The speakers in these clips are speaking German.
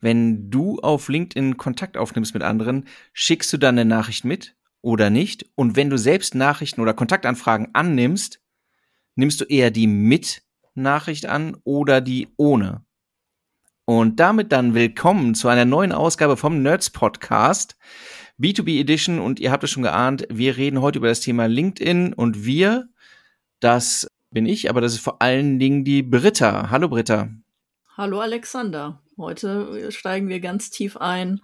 wenn du auf LinkedIn Kontakt aufnimmst mit anderen, schickst du dann eine Nachricht mit oder nicht? Und wenn du selbst Nachrichten oder Kontaktanfragen annimmst, nimmst du eher die mit Nachricht an oder die ohne? Und damit dann willkommen zu einer neuen Ausgabe vom Nerds Podcast, B2B Edition. Und ihr habt es schon geahnt, wir reden heute über das Thema LinkedIn und wir, das bin ich, aber das ist vor allen Dingen die Britta. Hallo Britta. Hallo Alexander. Heute steigen wir ganz tief ein.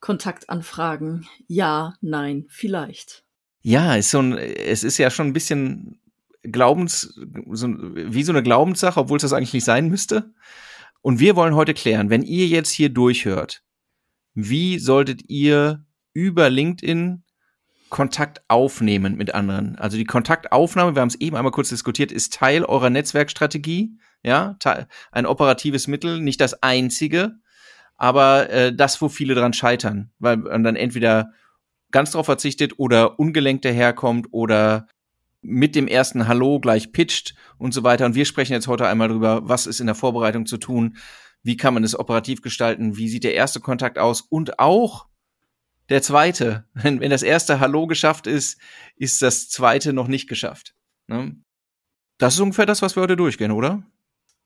Kontaktanfragen. Ja, nein, vielleicht. Ja, ist so ein, es ist ja schon ein bisschen Glaubens, so, wie so eine Glaubenssache, obwohl es das eigentlich nicht sein müsste. Und wir wollen heute klären, wenn ihr jetzt hier durchhört, wie solltet ihr über LinkedIn Kontakt aufnehmen mit anderen? Also die Kontaktaufnahme, wir haben es eben einmal kurz diskutiert, ist Teil eurer Netzwerkstrategie ja, ein operatives Mittel, nicht das einzige, aber äh, das, wo viele dran scheitern, weil man dann entweder ganz drauf verzichtet oder ungelenkt daherkommt oder mit dem ersten Hallo gleich pitcht und so weiter. Und wir sprechen jetzt heute einmal drüber, was ist in der Vorbereitung zu tun, wie kann man es operativ gestalten, wie sieht der erste Kontakt aus und auch der zweite. Wenn, wenn das erste Hallo geschafft ist, ist das zweite noch nicht geschafft. Ne? Das ist ungefähr das, was wir heute durchgehen, oder?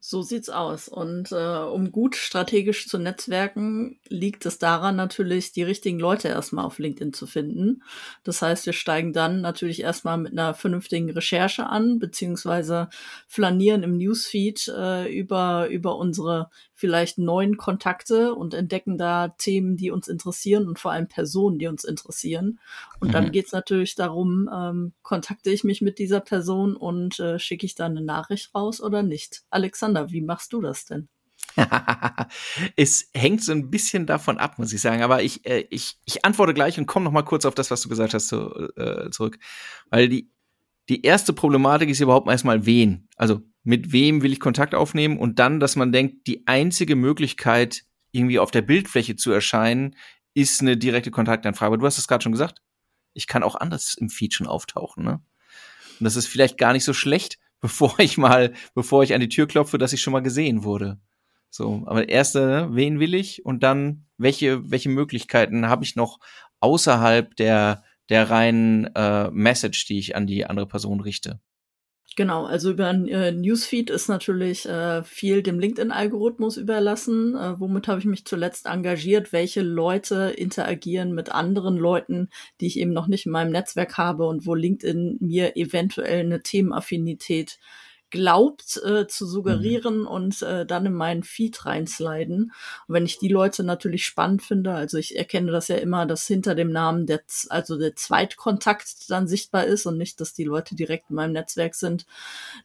So sieht's aus. Und äh, um gut strategisch zu netzwerken, liegt es daran natürlich, die richtigen Leute erstmal auf LinkedIn zu finden. Das heißt, wir steigen dann natürlich erstmal mit einer vernünftigen Recherche an, beziehungsweise flanieren im Newsfeed äh, über, über unsere vielleicht neuen Kontakte und entdecken da Themen, die uns interessieren und vor allem Personen, die uns interessieren. Und mhm. dann geht's natürlich darum, ähm, kontakte ich mich mit dieser Person und äh, schicke ich da eine Nachricht raus oder nicht. Alexander, wie machst du das denn? es hängt so ein bisschen davon ab, muss ich sagen. Aber ich, äh, ich, ich antworte gleich und komme noch mal kurz auf das, was du gesagt hast, zu, äh, zurück. Weil die, die erste Problematik ist überhaupt erstmal wen. Also mit wem will ich Kontakt aufnehmen und dann, dass man denkt, die einzige Möglichkeit, irgendwie auf der Bildfläche zu erscheinen, ist eine direkte Kontaktanfrage. Aber du hast es gerade schon gesagt. Ich kann auch anders im Feed schon auftauchen, ne? Und das ist vielleicht gar nicht so schlecht, bevor ich mal, bevor ich an die Tür klopfe, dass ich schon mal gesehen wurde. So, aber erste, ne, wen will ich und dann welche welche Möglichkeiten habe ich noch außerhalb der der reinen äh, Message, die ich an die andere Person richte? Genau, also über äh, Newsfeed ist natürlich äh, viel dem LinkedIn-Algorithmus überlassen. Äh, womit habe ich mich zuletzt engagiert? Welche Leute interagieren mit anderen Leuten, die ich eben noch nicht in meinem Netzwerk habe und wo LinkedIn mir eventuell eine Themenaffinität glaubt äh, zu suggerieren mhm. und äh, dann in meinen Feed reinsliden. Und wenn ich die Leute natürlich spannend finde, also ich erkenne das ja immer, dass hinter dem Namen der, also der Zweitkontakt dann sichtbar ist und nicht, dass die Leute direkt in meinem Netzwerk sind,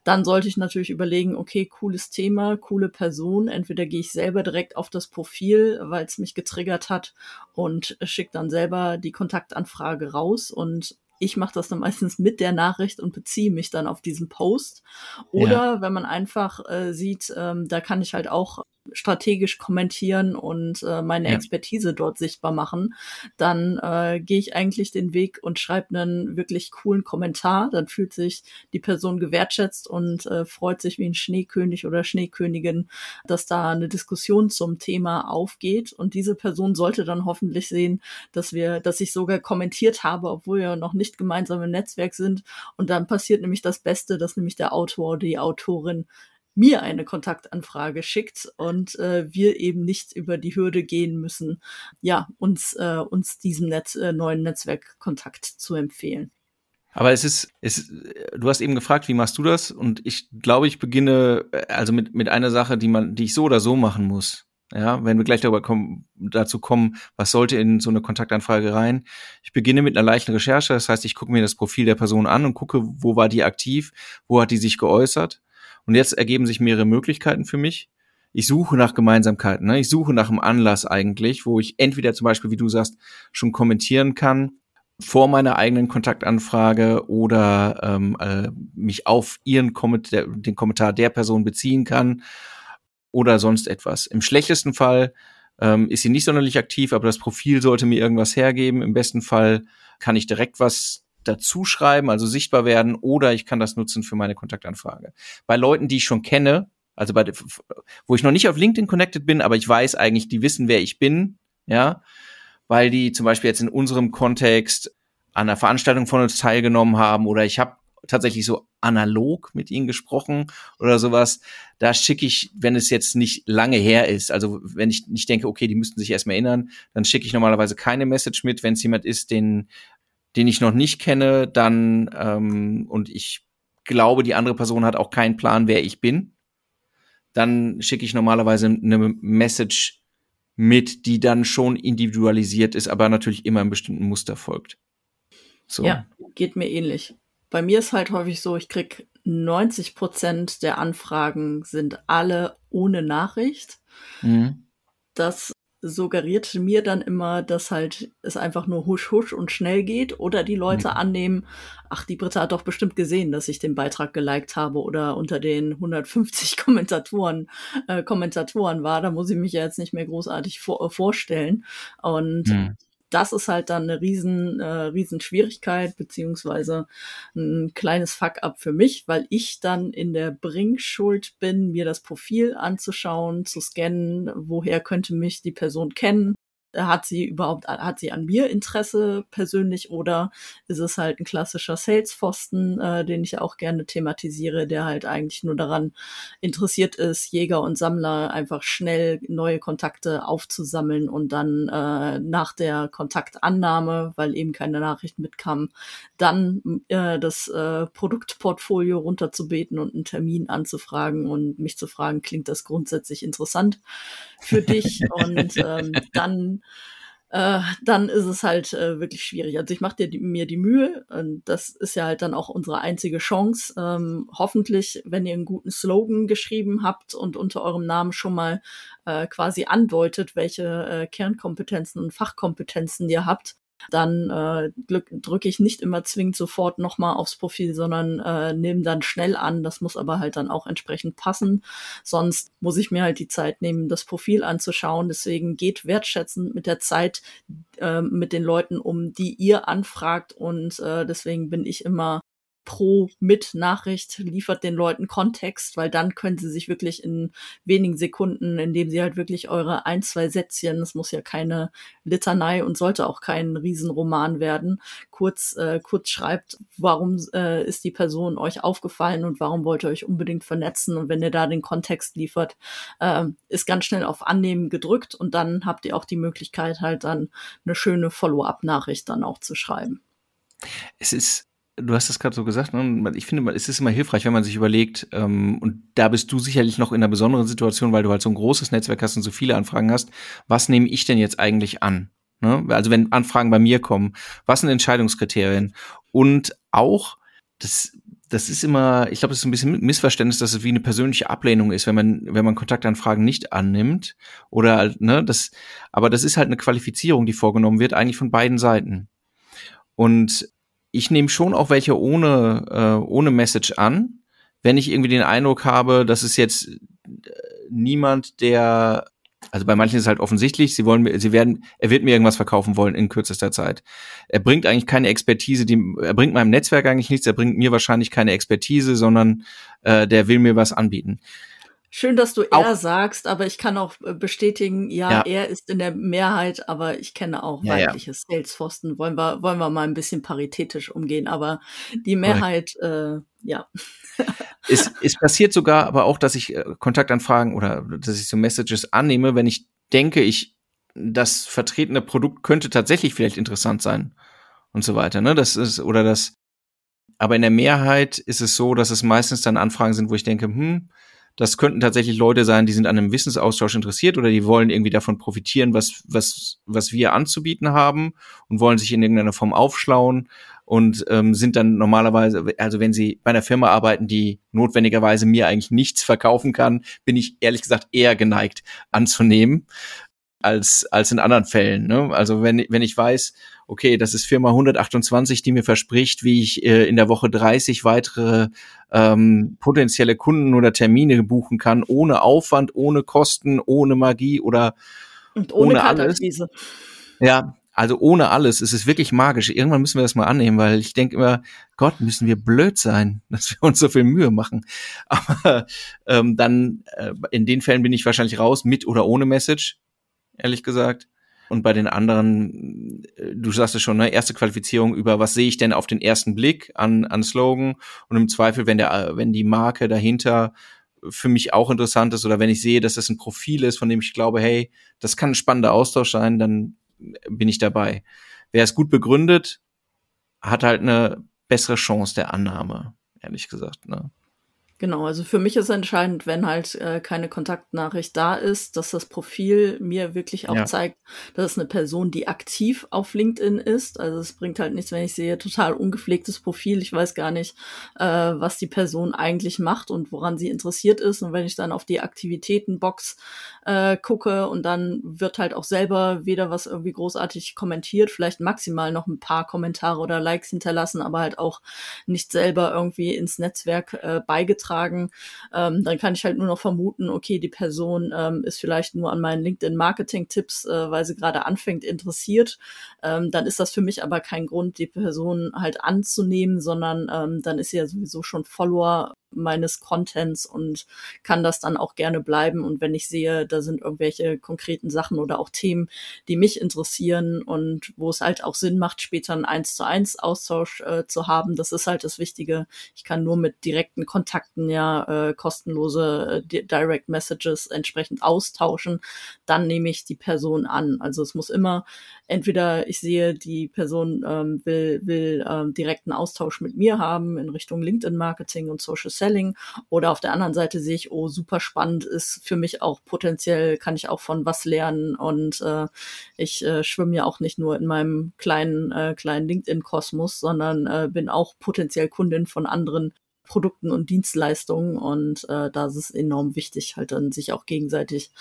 dann sollte ich natürlich überlegen, okay, cooles Thema, coole Person. Entweder gehe ich selber direkt auf das Profil, weil es mich getriggert hat und schicke dann selber die Kontaktanfrage raus und ich mache das dann meistens mit der Nachricht und beziehe mich dann auf diesen Post. Oder ja. wenn man einfach äh, sieht, ähm, da kann ich halt auch strategisch kommentieren und äh, meine ja. Expertise dort sichtbar machen, dann äh, gehe ich eigentlich den Weg und schreibe einen wirklich coolen Kommentar. Dann fühlt sich die Person gewertschätzt und äh, freut sich wie ein Schneekönig oder Schneekönigin, dass da eine Diskussion zum Thema aufgeht. Und diese Person sollte dann hoffentlich sehen, dass wir, dass ich sogar kommentiert habe, obwohl wir noch nicht gemeinsam im Netzwerk sind. Und dann passiert nämlich das Beste, dass nämlich der Autor oder die Autorin mir eine Kontaktanfrage schickt und äh, wir eben nicht über die Hürde gehen müssen, ja, uns, äh, uns diesem Netz, äh, neuen Netzwerkkontakt zu empfehlen. Aber es ist, es, du hast eben gefragt, wie machst du das? Und ich glaube, ich beginne äh, also mit, mit einer Sache, die man, die ich so oder so machen muss. Ja, wenn wir gleich darüber kommen, dazu kommen, was sollte in so eine Kontaktanfrage rein? Ich beginne mit einer leichten Recherche, das heißt, ich gucke mir das Profil der Person an und gucke, wo war die aktiv, wo hat die sich geäußert und jetzt ergeben sich mehrere Möglichkeiten für mich. ich suche nach Gemeinsamkeiten, ne? ich suche nach einem Anlass eigentlich, wo ich entweder zum Beispiel, wie du sagst, schon kommentieren kann vor meiner eigenen Kontaktanfrage oder ähm, äh, mich auf ihren Kommentar, den Kommentar der Person beziehen kann oder sonst etwas. Im schlechtesten Fall ähm, ist sie nicht sonderlich aktiv, aber das Profil sollte mir irgendwas hergeben. Im besten Fall kann ich direkt was dazu schreiben, also sichtbar werden, oder ich kann das nutzen für meine Kontaktanfrage. Bei Leuten, die ich schon kenne, also bei, wo ich noch nicht auf LinkedIn connected bin, aber ich weiß eigentlich, die wissen, wer ich bin, ja, weil die zum Beispiel jetzt in unserem Kontext an einer Veranstaltung von uns teilgenommen haben oder ich habe tatsächlich so analog mit ihnen gesprochen oder sowas. Da schicke ich, wenn es jetzt nicht lange her ist, also wenn ich nicht denke, okay, die müssten sich erstmal erinnern, dann schicke ich normalerweise keine Message mit. Wenn es jemand ist, den, den ich noch nicht kenne, dann ähm, und ich glaube, die andere Person hat auch keinen Plan, wer ich bin, dann schicke ich normalerweise eine Message mit, die dann schon individualisiert ist, aber natürlich immer einem bestimmten Muster folgt. So. Ja, geht mir ähnlich. Bei mir ist halt häufig so, ich krieg 90 Prozent der Anfragen sind alle ohne Nachricht. Mhm. Das suggeriert mir dann immer, dass halt es einfach nur husch husch und schnell geht oder die Leute mhm. annehmen, ach, die Britta hat doch bestimmt gesehen, dass ich den Beitrag geliked habe oder unter den 150 Kommentatoren äh, Kommentatoren war, da muss ich mich ja jetzt nicht mehr großartig vor, vorstellen. Und mhm das ist halt dann eine riesen, äh, riesen Schwierigkeit, beziehungsweise ein kleines Fuck-up für mich, weil ich dann in der Bringschuld bin, mir das Profil anzuschauen, zu scannen, woher könnte mich die Person kennen hat sie überhaupt, hat sie an mir Interesse persönlich oder ist es halt ein klassischer Sales-Pfosten, äh, den ich auch gerne thematisiere, der halt eigentlich nur daran interessiert ist, Jäger und Sammler einfach schnell neue Kontakte aufzusammeln und dann äh, nach der Kontaktannahme, weil eben keine Nachricht mitkam, dann äh, das äh, Produktportfolio runterzubeten und einen Termin anzufragen und mich zu fragen, klingt das grundsätzlich interessant für dich? und ähm, dann äh, dann ist es halt äh, wirklich schwierig. Also ich mache mir die Mühe und das ist ja halt dann auch unsere einzige Chance. Ähm, hoffentlich, wenn ihr einen guten Slogan geschrieben habt und unter eurem Namen schon mal äh, quasi andeutet, welche Kernkompetenzen und Fachkompetenzen ihr habt, dann äh, drücke ich nicht immer zwingend sofort nochmal aufs Profil, sondern äh, nehme dann schnell an. Das muss aber halt dann auch entsprechend passen. Sonst muss ich mir halt die Zeit nehmen, das Profil anzuschauen. Deswegen geht wertschätzend mit der Zeit äh, mit den Leuten um, die ihr anfragt. Und äh, deswegen bin ich immer pro mit Nachricht liefert den Leuten Kontext, weil dann können sie sich wirklich in wenigen Sekunden, indem sie halt wirklich eure ein, zwei Sätzchen, es muss ja keine Litanei und sollte auch kein Riesenroman werden, kurz, äh, kurz schreibt, warum äh, ist die Person euch aufgefallen und warum wollt ihr euch unbedingt vernetzen und wenn ihr da den Kontext liefert, äh, ist ganz schnell auf Annehmen gedrückt und dann habt ihr auch die Möglichkeit halt dann eine schöne Follow-up-Nachricht dann auch zu schreiben. Es ist du hast das gerade so gesagt, ne? ich finde, es ist immer hilfreich, wenn man sich überlegt, ähm, und da bist du sicherlich noch in einer besonderen Situation, weil du halt so ein großes Netzwerk hast und so viele Anfragen hast, was nehme ich denn jetzt eigentlich an? Ne? Also wenn Anfragen bei mir kommen, was sind Entscheidungskriterien? Und auch, das, das ist immer, ich glaube, das ist ein bisschen Missverständnis, dass es wie eine persönliche Ablehnung ist, wenn man, wenn man Kontaktanfragen nicht annimmt. Oder, ne, das, aber das ist halt eine Qualifizierung, die vorgenommen wird, eigentlich von beiden Seiten. Und ich nehme schon auch welche ohne, äh, ohne Message an, wenn ich irgendwie den Eindruck habe, dass es jetzt äh, niemand, der, also bei manchen ist es halt offensichtlich, sie wollen, sie werden, er wird mir irgendwas verkaufen wollen in kürzester Zeit. Er bringt eigentlich keine Expertise, die, er bringt meinem Netzwerk eigentlich nichts, er bringt mir wahrscheinlich keine Expertise, sondern äh, der will mir was anbieten. Schön, dass du er sagst, aber ich kann auch äh, bestätigen, ja, ja, er ist in der Mehrheit, aber ich kenne auch ja, weibliche ja. Salesforsten. Wollen wir, wollen wir mal ein bisschen paritätisch umgehen, aber die Mehrheit, äh, ja. es, es passiert sogar aber auch, dass ich äh, Kontaktanfragen oder dass ich so Messages annehme, wenn ich denke, ich das vertretene Produkt könnte tatsächlich vielleicht interessant sein und so weiter. Ne? Das ist, oder das, aber in der Mehrheit ist es so, dass es meistens dann Anfragen sind, wo ich denke, hm, Das könnten tatsächlich Leute sein, die sind an einem Wissensaustausch interessiert oder die wollen irgendwie davon profitieren, was, was, was wir anzubieten haben und wollen sich in irgendeiner Form aufschlauen und ähm, sind dann normalerweise, also wenn sie bei einer Firma arbeiten, die notwendigerweise mir eigentlich nichts verkaufen kann, bin ich ehrlich gesagt eher geneigt anzunehmen als, als in anderen Fällen. Ne? Also wenn, wenn ich weiß, okay, das ist Firma 128, die mir verspricht, wie ich äh, in der Woche 30 weitere ähm, potenzielle Kunden oder Termine buchen kann, ohne Aufwand, ohne Kosten, ohne Magie oder Und ohne, ohne alles. Ja, also ohne alles. Es ist wirklich magisch. Irgendwann müssen wir das mal annehmen, weil ich denke immer, Gott, müssen wir blöd sein, dass wir uns so viel Mühe machen. Aber ähm, dann äh, in den Fällen bin ich wahrscheinlich raus, mit oder ohne Message ehrlich gesagt. Und bei den anderen, äh, du sagst es schon, ne, erste Qualifizierung über, was sehe ich denn auf den ersten Blick an, an Slogan? Und im Zweifel, wenn der, wenn die Marke dahinter für mich auch interessant ist oder wenn ich sehe, dass das ein Profil ist, von dem ich glaube, hey, das kann ein spannender Austausch sein, dann bin ich dabei. Wer es gut begründet, hat halt eine bessere Chance der Annahme, ehrlich gesagt. Ne? Genau, also für mich ist entscheidend, wenn halt äh, keine Kontaktnachricht da ist, dass das Profil mir wirklich auch ja. zeigt, dass es eine Person, die aktiv auf LinkedIn ist. Also es bringt halt nichts, wenn ich sehe, total ungepflegtes Profil, ich weiß gar nicht, äh, was die Person eigentlich macht und woran sie interessiert ist. Und wenn ich dann auf die Aktivitätenbox äh, gucke und dann wird halt auch selber weder was irgendwie großartig kommentiert, vielleicht maximal noch ein paar Kommentare oder Likes hinterlassen, aber halt auch nicht selber irgendwie ins Netzwerk äh, beigetragen beigetragen, ähm, dann kann ich halt nur noch vermuten, okay, die Person ähm, ist vielleicht nur an meinen LinkedIn-Marketing-Tipps, äh, weil sie gerade anfängt, interessiert. Ähm, dann ist das für mich aber kein Grund, die Person halt anzunehmen, sondern ähm, dann ist sie ja sowieso schon Follower meines Contents und kann das dann auch gerne bleiben. Und wenn ich sehe, da sind irgendwelche konkreten Sachen oder auch Themen, die mich interessieren und wo es halt auch Sinn macht, später einen eins zu eins Austausch äh, zu haben, das ist halt das Wichtige. Ich kann nur mit direkten Kontakten ja äh, kostenlose äh, Direct Messages entsprechend austauschen. Dann nehme ich die Person an. Also es muss immer entweder ich sehe, die Person ähm, will, will ähm, direkten Austausch mit mir haben in Richtung LinkedIn-Marketing und Social Selling. Oder auf der anderen Seite sehe ich, oh, super spannend ist für mich auch potenziell, kann ich auch von was lernen. Und äh, ich äh, schwimme ja auch nicht nur in meinem kleinen, äh, kleinen LinkedIn-Kosmos, sondern äh, bin auch potenziell Kundin von anderen Produkten und Dienstleistungen. Und äh, da ist es enorm wichtig, halt dann sich auch gegenseitig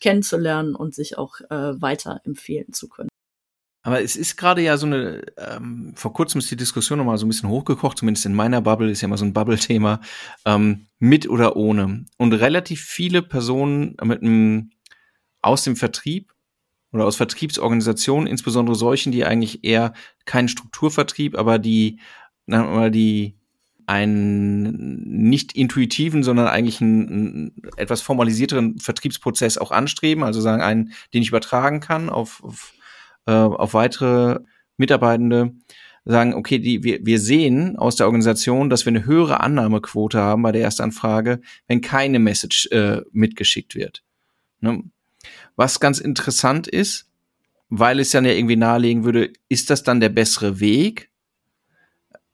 kennenzulernen und sich auch äh, weiter empfehlen zu können. Aber es ist gerade ja so eine, ähm, vor kurzem ist die Diskussion nochmal so ein bisschen hochgekocht, zumindest in meiner Bubble, ist ja immer so ein Bubble-Thema, ähm, mit oder ohne. Und relativ viele Personen mit einem, aus dem Vertrieb oder aus Vertriebsorganisationen, insbesondere solchen, die eigentlich eher keinen Strukturvertrieb, aber die, mal die einen nicht intuitiven, sondern eigentlich einen, einen etwas formalisierteren Vertriebsprozess auch anstreben, also sagen einen, den ich übertragen kann auf, auf äh, auf weitere Mitarbeitende sagen, okay, die, wir, wir sehen aus der Organisation, dass wir eine höhere Annahmequote haben bei der Erstanfrage, wenn keine Message äh, mitgeschickt wird. Ne? Was ganz interessant ist, weil es dann ja irgendwie nahelegen würde, ist das dann der bessere Weg,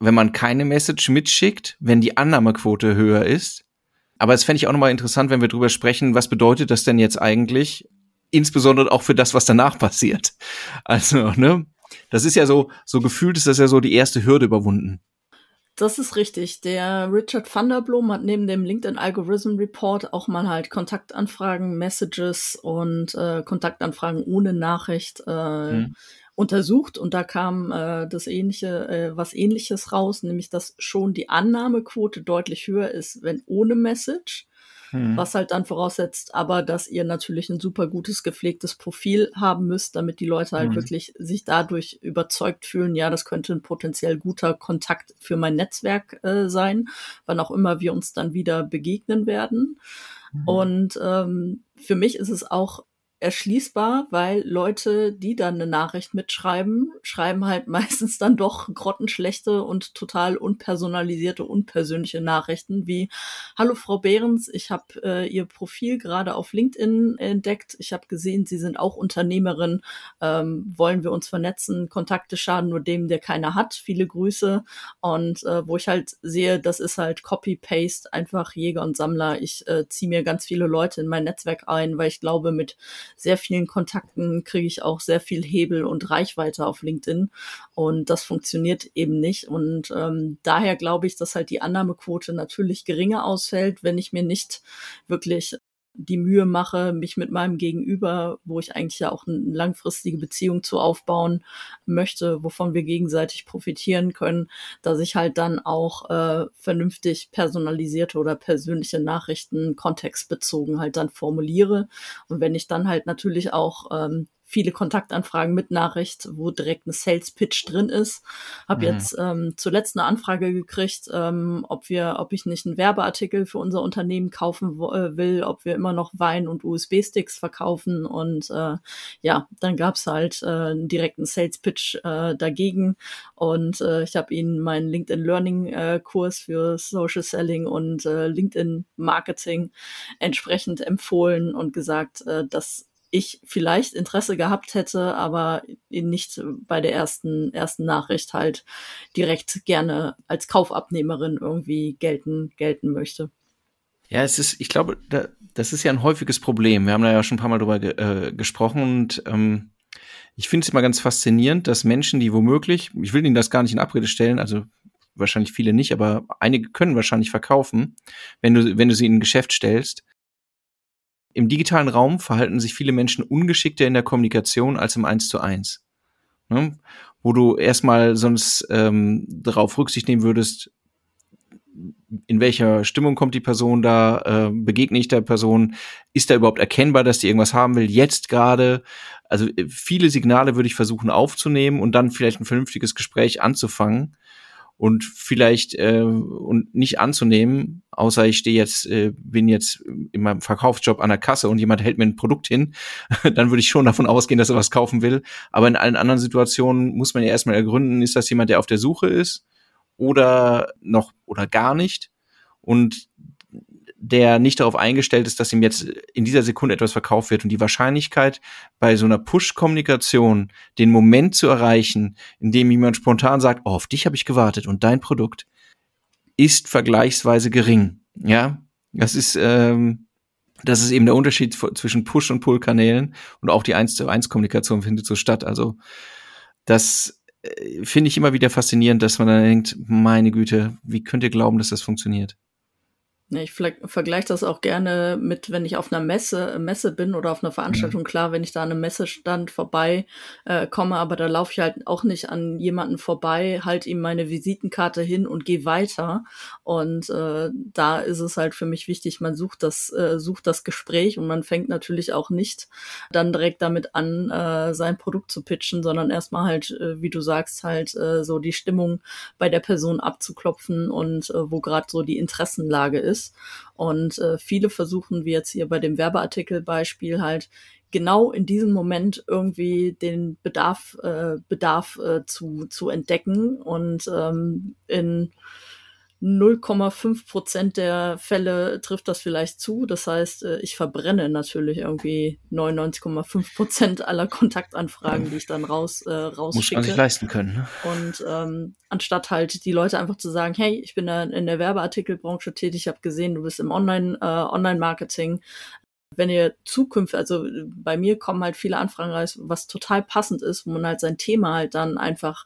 wenn man keine Message mitschickt, wenn die Annahmequote höher ist? Aber es fände ich auch nochmal interessant, wenn wir drüber sprechen, was bedeutet das denn jetzt eigentlich insbesondere auch für das, was danach passiert. Also, ne? Das ist ja so, so gefühlt ist das ja so die erste Hürde überwunden. Das ist richtig. Der Richard van der Blom hat neben dem LinkedIn Algorithm Report auch mal halt Kontaktanfragen, Messages und äh, Kontaktanfragen ohne Nachricht äh, hm. untersucht und da kam äh, das ähnliche, äh, was ähnliches raus, nämlich dass schon die Annahmequote deutlich höher ist, wenn ohne Message mhm. was halt dann voraussetzt, aber dass ihr natürlich ein super gutes gepflegtes Profil haben müsst, damit die Leute halt mhm. wirklich sich dadurch überzeugt fühlen, ja, das könnte ein potenziell guter Kontakt für mein Netzwerk äh, sein, wann auch immer wir uns dann wieder begegnen werden. Mhm. Und ähm, für mich ist es auch erschließbar, weil Leute, die dann eine Nachricht mitschreiben, schreiben halt meistens dann doch grottenschlechte und total unpersonalisierte, unpersönliche Nachrichten wie Hallo Frau Behrens, ich habe äh, Ihr Profil gerade auf LinkedIn entdeckt. Ich habe gesehen, Sie sind auch Unternehmerin. Ähm, wollen wir uns vernetzen? Kontakte schaden nur dem, der keiner hat. Viele Grüße. Und äh, wo ich halt sehe, das ist halt Copy-Paste, einfach Jäger und Sammler. Ich äh, ziehe mir ganz viele Leute in mein Netzwerk ein, weil ich glaube, mit sehr vielen Kontakten kriege ich auch sehr viel Hebel und Reichweite auf LinkedIn. Und das funktioniert eben nicht. Und ähm, daher glaube ich, dass halt die Annahmequote natürlich geringer ausfällt, wenn ich mir nicht wirklich die Mühe mache, mich mit meinem Gegenüber, wo ich eigentlich ja auch eine langfristige Beziehung zu aufbauen möchte, wovon wir gegenseitig profitieren können, dass ich halt dann auch äh, vernünftig personalisierte oder persönliche Nachrichten kontextbezogen halt dann formuliere. Und wenn ich dann halt natürlich auch ähm, viele Kontaktanfragen mit Nachricht, wo direkt ein Sales Pitch drin ist. Habe mhm. jetzt ähm, zuletzt eine Anfrage gekriegt, ähm, ob wir, ob ich nicht einen Werbeartikel für unser Unternehmen kaufen äh, will, ob wir immer noch Wein und USB-Sticks verkaufen und äh, ja, dann gab's halt äh, einen direkten Sales Pitch äh, dagegen und äh, ich habe ihnen meinen LinkedIn Learning äh, Kurs für Social Selling und äh, LinkedIn Marketing entsprechend empfohlen und gesagt, äh, dass ich vielleicht Interesse gehabt hätte, aber nicht bei der ersten, ersten Nachricht halt direkt gerne als Kaufabnehmerin irgendwie gelten, gelten möchte. Ja, es ist, ich glaube, da, das ist ja ein häufiges Problem. Wir haben da ja schon ein paar Mal drüber ge äh, gesprochen und ähm, ich finde es immer ganz faszinierend, dass Menschen, die womöglich, ich will Ihnen das gar nicht in Abrede stellen, also wahrscheinlich viele nicht, aber einige können wahrscheinlich verkaufen, wenn du, wenn du sie in ein Geschäft stellst, im digitalen Raum verhalten sich viele Menschen ungeschickter in der Kommunikation als im Eins zu eins. Ne? Wo du erstmal sonst ähm, darauf Rücksicht nehmen würdest, in welcher Stimmung kommt die Person da, äh, begegne ich der Person, ist da überhaupt erkennbar, dass die irgendwas haben will, jetzt gerade. Also äh, viele Signale würde ich versuchen aufzunehmen und dann vielleicht ein vernünftiges Gespräch anzufangen und vielleicht äh, und nicht anzunehmen, außer ich stehe jetzt, äh, bin jetzt in meinem Verkaufsjob an der Kasse und jemand hält mir ein Produkt hin, dann würde ich schon davon ausgehen, dass er was kaufen will. Aber in allen anderen Situationen muss man ja erstmal ergründen, ist das jemand, der auf der Suche ist oder noch oder gar nicht. Und der nicht darauf eingestellt ist, dass ihm jetzt in dieser Sekunde etwas verkauft wird. Und die Wahrscheinlichkeit, bei so einer Push-Kommunikation den Moment zu erreichen, in dem jemand spontan sagt, oh, auf dich habe ich gewartet und dein Produkt, ist vergleichsweise gering. Ja, das ist, ähm, das ist eben der Unterschied zwischen Push- und Pull-Kanälen und auch die 1 zu 1 Kommunikation findet so statt. Also das äh, finde ich immer wieder faszinierend, dass man dann denkt, meine Güte, wie könnt ihr glauben, dass das funktioniert? Ich vergleiche das auch gerne mit, wenn ich auf einer Messe, Messe bin oder auf einer Veranstaltung. Mhm. Klar, wenn ich da an einem Messestand vorbei äh, komme, aber da laufe ich halt auch nicht an jemanden vorbei, halt ihm meine Visitenkarte hin und gehe weiter. Und äh, da ist es halt für mich wichtig, man sucht das, äh, sucht das Gespräch und man fängt natürlich auch nicht dann direkt damit an, äh, sein Produkt zu pitchen, sondern erstmal halt, äh, wie du sagst, halt äh, so die Stimmung bei der Person abzuklopfen und äh, wo gerade so die Interessenlage ist ist. Und äh, viele versuchen, wie jetzt hier bei dem Werbeartikelbeispiel halt, genau in diesem Moment irgendwie den Bedarf, äh, Bedarf äh, zu, zu entdecken und ähm, in 0,5 Prozent der Fälle trifft das vielleicht zu. Das heißt, äh, ich verbrenne natürlich irgendwie 99,5 Prozent aller Kontaktanfragen, die ich dann raus äh, rausschicke. Muss man sich leisten können. Ne? Und ähm, anstatt halt die Leute einfach zu sagen, hey, ich bin da in der Werbeartikelbranche tätig, ich habe gesehen, du bist im Online äh, Online Marketing. Wenn ihr Zukunft, also bei mir kommen halt viele Anfragen raus, was total passend ist, wo man halt sein Thema halt dann einfach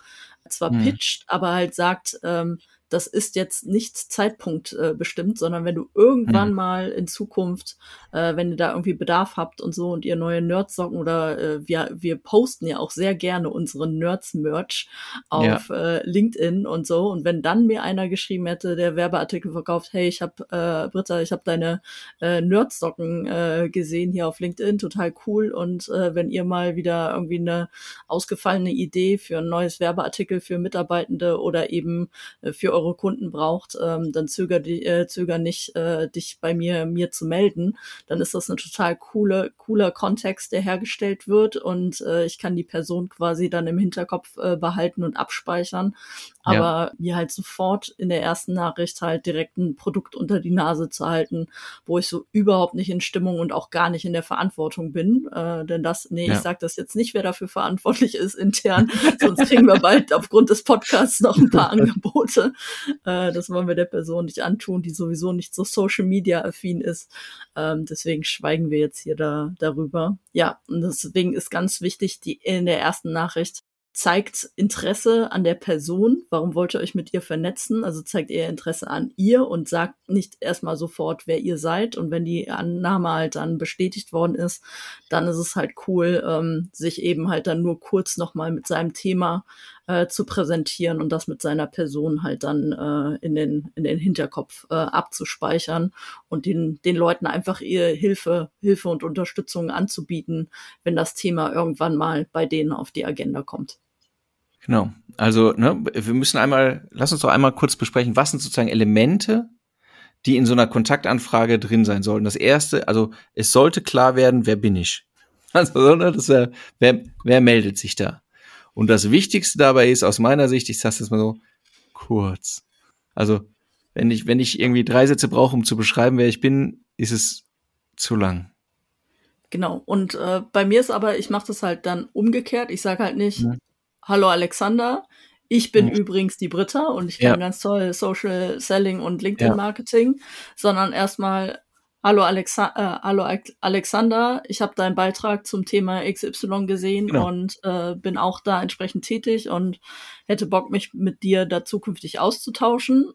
zwar hm. pitcht, aber halt sagt, ähm, das ist jetzt nicht Zeitpunkt äh, bestimmt, sondern wenn du irgendwann mhm. mal in Zukunft, äh, wenn ihr da irgendwie Bedarf habt und so und ihr neue Nerds-Socken oder äh, wir, wir posten ja auch sehr gerne unseren Nerds-Merch auf ja. äh, LinkedIn und so. Und wenn dann mir einer geschrieben hätte, der Werbeartikel verkauft, hey, ich habe äh, Britta, ich habe deine äh, Nerds-Socken äh, gesehen hier auf LinkedIn, total cool. Und äh, wenn ihr mal wieder irgendwie eine ausgefallene Idee für ein neues Werbeartikel für Mitarbeitende oder eben äh, für eure eure Kunden braucht, ähm, dann zöger, die, äh, zöger nicht, äh, dich bei mir, mir zu melden. Dann ist das ein total coole, cooler Kontext, der hergestellt wird und äh, ich kann die Person quasi dann im Hinterkopf äh, behalten und abspeichern. Aber ja. mir halt sofort in der ersten Nachricht halt direkt ein Produkt unter die Nase zu halten, wo ich so überhaupt nicht in Stimmung und auch gar nicht in der Verantwortung bin. Äh, denn das, nee, ja. ich sag das jetzt nicht, wer dafür verantwortlich ist intern, sonst kriegen wir bald aufgrund des Podcasts noch ein paar Angebote. Äh, das wollen wir der Person nicht antun, die sowieso nicht so Social Media affin ist. Ähm, deswegen schweigen wir jetzt hier da darüber. Ja, und deswegen ist ganz wichtig, die in der ersten Nachricht zeigt Interesse an der Person. Warum wollt ihr euch mit ihr vernetzen? Also zeigt eher Interesse an ihr und sagt nicht erstmal sofort, wer ihr seid. Und wenn die Annahme halt dann bestätigt worden ist, dann ist es halt cool, ähm, sich eben halt dann nur kurz nochmal mit seinem Thema äh, zu präsentieren und das mit seiner Person halt dann äh, in, den, in den Hinterkopf äh, abzuspeichern und den, den Leuten einfach ihr Hilfe, Hilfe und Unterstützung anzubieten, wenn das Thema irgendwann mal bei denen auf die Agenda kommt. Genau. Also, ne, wir müssen einmal, lass uns doch einmal kurz besprechen, was sind sozusagen Elemente, die in so einer Kontaktanfrage drin sein sollten. Das erste, also es sollte klar werden, wer bin ich? Also, ne, das wer, wer meldet sich da? Und das Wichtigste dabei ist aus meiner Sicht, ich sage es mal so, kurz. Also, wenn ich, wenn ich irgendwie drei Sätze brauche, um zu beschreiben, wer ich bin, ist es zu lang. Genau. Und äh, bei mir ist aber, ich mache das halt dann umgekehrt. Ich sage halt nicht, ja. Hallo Alexander, ich bin ja. übrigens die Britta und ich kann ja. ganz toll Social Selling und LinkedIn Marketing, sondern erstmal Hallo, Alexa äh, Hallo Alexander, ich habe deinen Beitrag zum Thema XY gesehen genau. und äh, bin auch da entsprechend tätig und hätte Bock, mich mit dir da zukünftig auszutauschen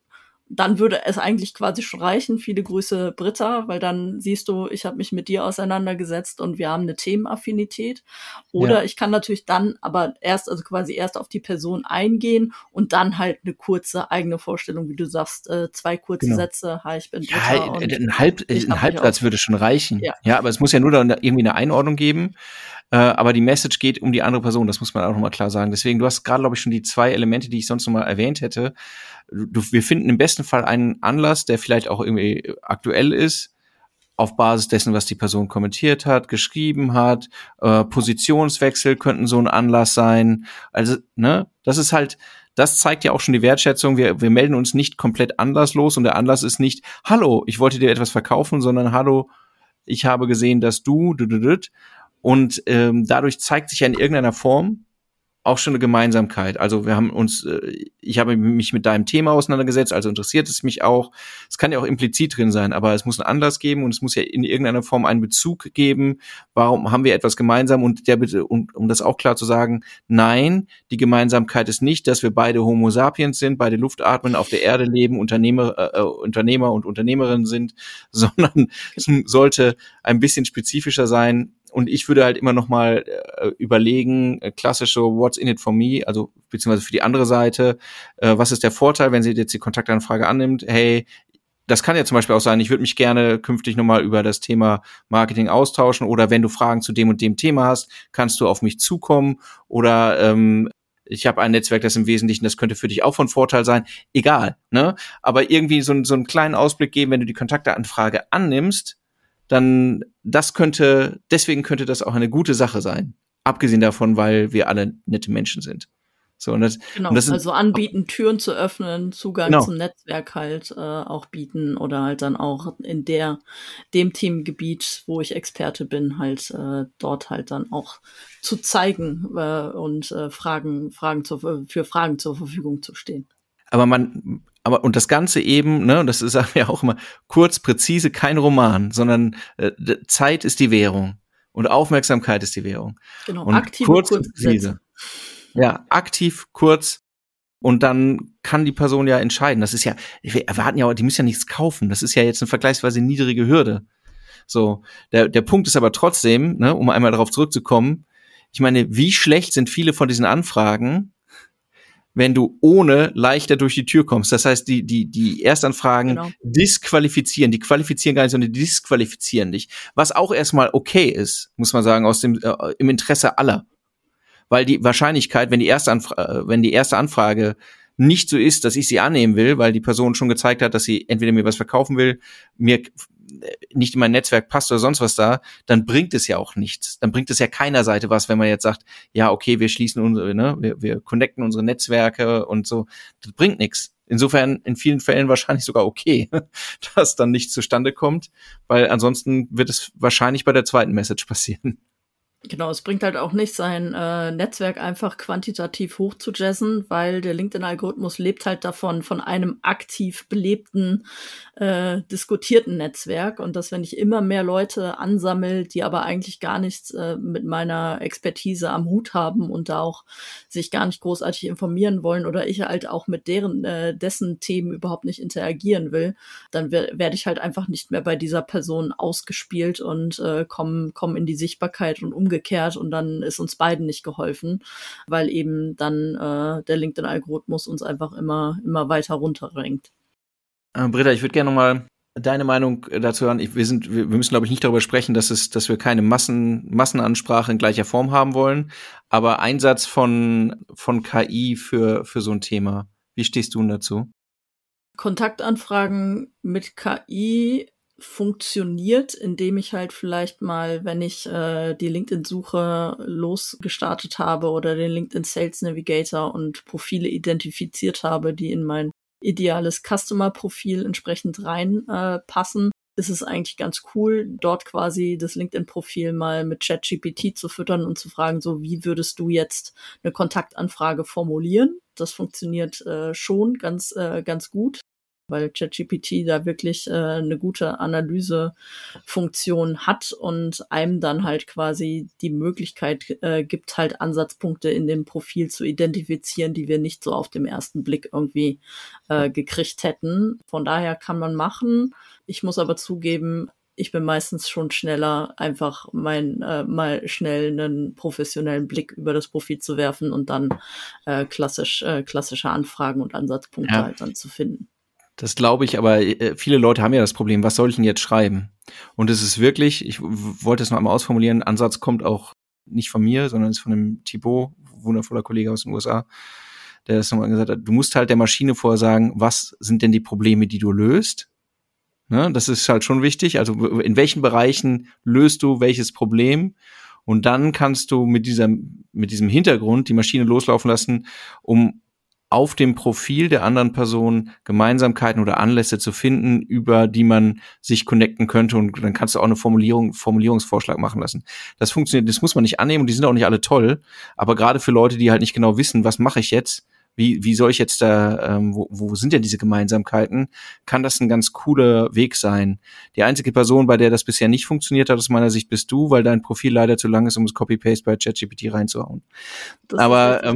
dann würde es eigentlich quasi schon reichen. Viele Grüße, Britta, weil dann siehst du, ich habe mich mit dir auseinandergesetzt und wir haben eine Themenaffinität. Oder ja. ich kann natürlich dann aber erst, also quasi erst auf die Person eingehen und dann halt eine kurze eigene Vorstellung, wie du sagst, äh, zwei kurze genau. Sätze. Hi, ich bin Britta. Ja, ein, Halb, ein Halbsatz würde schon reichen. Ja. ja, aber es muss ja nur dann irgendwie eine Einordnung geben. Äh, aber die Message geht um die andere Person, das muss man auch nochmal klar sagen. Deswegen, du hast gerade, glaube ich, schon die zwei Elemente, die ich sonst nochmal erwähnt hätte. Du, wir finden im besten Fall einen Anlass, der vielleicht auch irgendwie aktuell ist, auf Basis dessen, was die Person kommentiert hat, geschrieben hat. Äh, Positionswechsel könnten so ein Anlass sein. Also, ne, das ist halt, das zeigt ja auch schon die Wertschätzung. Wir, wir melden uns nicht komplett anlasslos und der Anlass ist nicht, hallo, ich wollte dir etwas verkaufen, sondern hallo, ich habe gesehen, dass du, du, du, du und ähm, dadurch zeigt sich ja in irgendeiner Form, auch schon eine Gemeinsamkeit. Also wir haben uns, äh, ich habe mich mit deinem Thema auseinandergesetzt, also interessiert es mich auch. Es kann ja auch implizit drin sein, aber es muss einen Anlass geben und es muss ja in irgendeiner Form einen Bezug geben. Warum haben wir etwas gemeinsam? Und der bitte, um, um das auch klar zu sagen, nein, die Gemeinsamkeit ist nicht, dass wir beide Homo sapiens sind, beide Luftatmen auf der Erde leben, Unternehmer, äh, äh Unternehmer und Unternehmerinnen sind, sondern es sollte ein bisschen spezifischer sein, und ich würde halt immer noch mal äh, überlegen, äh, klassische What's in it for me, also beziehungsweise für die andere Seite, äh, was ist der Vorteil, wenn sie jetzt die Kontaktanfrage annimmt? Hey, das kann ja zum Beispiel auch sein, ich würde mich gerne künftig nochmal über das Thema Marketing austauschen oder wenn du Fragen zu dem und dem Thema hast, kannst du auf mich zukommen oder ähm, ich habe ein Netzwerk, das im Wesentlichen, das könnte für dich auch von Vorteil sein. Egal, ne? Aber irgendwie so, so einen kleinen Ausblick geben, wenn du die Kontakteanfrage annimmst, dann das könnte, deswegen könnte das auch eine gute Sache sein. Abgesehen davon, weil wir alle nette Menschen sind. So, und das, genau, und das also anbieten, Türen zu öffnen, Zugang genau. zum Netzwerk halt äh, auch bieten oder halt dann auch in der dem Themengebiet, wo ich Experte bin, halt äh, dort halt dann auch zu zeigen äh, und äh, Fragen, Fragen zur, für Fragen zur Verfügung zu stehen. Aber man, aber und das Ganze eben, ne, und das sagen wir auch immer, kurz, präzise, kein Roman, sondern äh, Zeit ist die Währung und Aufmerksamkeit ist die Währung. Genau, und aktiv kurz, kurz präzise. Ja, aktiv, kurz, und dann kann die Person ja entscheiden. Das ist ja, wir erwarten ja, die müssen ja nichts kaufen. Das ist ja jetzt eine vergleichsweise niedrige Hürde. So, der, der Punkt ist aber trotzdem, ne, um einmal darauf zurückzukommen, ich meine, wie schlecht sind viele von diesen Anfragen, wenn du ohne leichter durch die Tür kommst. Das heißt, die, die, die Erstanfragen genau. disqualifizieren, die qualifizieren gar nicht, sondern die disqualifizieren dich. Was auch erstmal okay ist, muss man sagen, aus dem, äh, im Interesse aller. Weil die Wahrscheinlichkeit, wenn die erste Anfrage, äh, wenn die erste Anfrage nicht so ist, dass ich sie annehmen will, weil die Person schon gezeigt hat, dass sie entweder mir was verkaufen will, mir nicht in mein Netzwerk passt oder sonst was da, dann bringt es ja auch nichts. Dann bringt es ja keiner Seite was, wenn man jetzt sagt, ja, okay, wir schließen unsere, ne, wir, wir connecten unsere Netzwerke und so. Das bringt nichts. Insofern in vielen Fällen wahrscheinlich sogar okay, dass dann nichts zustande kommt, weil ansonsten wird es wahrscheinlich bei der zweiten Message passieren. Genau, es bringt halt auch nicht, sein äh, Netzwerk einfach quantitativ hochzujazzen, weil der LinkedIn-Algorithmus lebt halt davon, von einem aktiv belebten, äh, diskutierten Netzwerk. Und dass wenn ich immer mehr Leute ansammle, die aber eigentlich gar nichts äh, mit meiner Expertise am Hut haben und da auch sich gar nicht großartig informieren wollen oder ich halt auch mit deren, äh, dessen Themen überhaupt nicht interagieren will, dann werde ich halt einfach nicht mehr bei dieser Person ausgespielt und äh, komme komm in die Sichtbarkeit und um umgekehrt und dann ist uns beiden nicht geholfen, weil eben dann äh, der LinkedIn-Algorithmus uns einfach immer, immer weiter runterrenkt. Äh, Britta, ich würde gerne nochmal deine Meinung dazu hören. Ich, wir, sind, wir, wir müssen, glaube ich, nicht darüber sprechen, dass, es, dass wir keine Massen, Massenansprache in gleicher Form haben wollen, aber Einsatz von, von KI für, für so ein Thema. Wie stehst du dazu? Kontaktanfragen mit KI funktioniert, indem ich halt vielleicht mal, wenn ich äh, die LinkedIn-Suche losgestartet habe oder den LinkedIn Sales Navigator und Profile identifiziert habe, die in mein ideales Customer-Profil entsprechend reinpassen, äh, ist es eigentlich ganz cool, dort quasi das LinkedIn-Profil mal mit ChatGPT zu füttern und zu fragen, so wie würdest du jetzt eine Kontaktanfrage formulieren? Das funktioniert äh, schon ganz, äh, ganz gut weil ChatGPT da wirklich äh, eine gute Analysefunktion hat und einem dann halt quasi die Möglichkeit äh, gibt, halt Ansatzpunkte in dem Profil zu identifizieren, die wir nicht so auf dem ersten Blick irgendwie äh, gekriegt hätten. Von daher kann man machen. Ich muss aber zugeben, ich bin meistens schon schneller, einfach mein äh, mal schnell einen professionellen Blick über das Profil zu werfen und dann äh, klassisch äh, klassische Anfragen und Ansatzpunkte ja. halt dann zu finden. Das glaube ich, aber äh, viele Leute haben ja das Problem, was soll ich denn jetzt schreiben? Und es ist wirklich, ich wollte es noch einmal ausformulieren, Ansatz kommt auch nicht von mir, sondern ist von dem Thibaut, wundervoller Kollege aus den USA, der das nochmal gesagt hat, du musst halt der Maschine vorher sagen, was sind denn die Probleme, die du löst? Ne, das ist halt schon wichtig. Also in welchen Bereichen löst du welches Problem? Und dann kannst du mit dieser, mit diesem Hintergrund die Maschine loslaufen lassen, um auf dem Profil der anderen Person Gemeinsamkeiten oder Anlässe zu finden, über die man sich connecten könnte und dann kannst du auch eine Formulierung, Formulierungsvorschlag machen lassen. Das funktioniert, das muss man nicht annehmen und die sind auch nicht alle toll, aber gerade für Leute, die halt nicht genau wissen, was mache ich jetzt, wie, wie soll ich jetzt da, ähm, wo, wo sind denn diese Gemeinsamkeiten, kann das ein ganz cooler Weg sein. Die einzige Person, bei der das bisher nicht funktioniert hat, aus meiner Sicht bist du, weil dein Profil leider zu lang ist, um das Copy-Paste bei ChatGPT reinzuhauen. Das Aber ähm,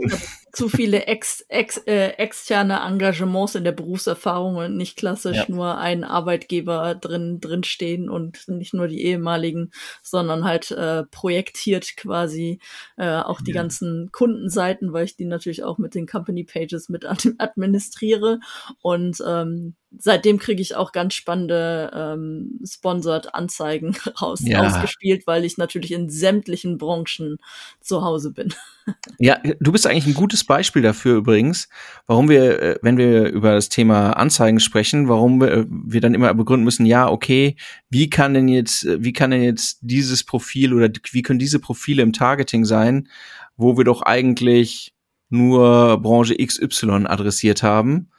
zu viele ex, ex, äh, externe Engagements in der Berufserfahrung und nicht klassisch ja. nur ein Arbeitgeber drin drin stehen und nicht nur die ehemaligen, sondern halt äh, projektiert quasi äh, auch die ja. ganzen Kundenseiten, weil ich die natürlich auch mit den Company Pages mit administriere und ähm, seitdem kriege ich auch ganz spannende ähm, Sponsored-Anzeigen raus, ja. ausgespielt, weil ich natürlich in sämtlichen Branchen zu Hause bin. Ja, du bist eigentlich ein gutes Beispiel dafür übrigens, warum wir, äh, wenn wir über das Thema Anzeigen sprechen, warum wir, äh, wir dann immer begründen müssen, ja, okay, wie kann denn jetzt, wie kann denn jetzt dieses Profil oder wie können diese Profile im Targeting sein, wo wir doch eigentlich nur Branche XY adressiert haben?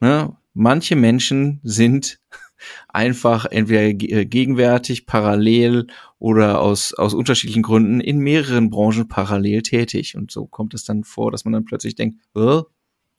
Ne? Manche Menschen sind einfach entweder äh, gegenwärtig, parallel oder aus, aus unterschiedlichen Gründen in mehreren Branchen parallel tätig. Und so kommt es dann vor, dass man dann plötzlich denkt, oh,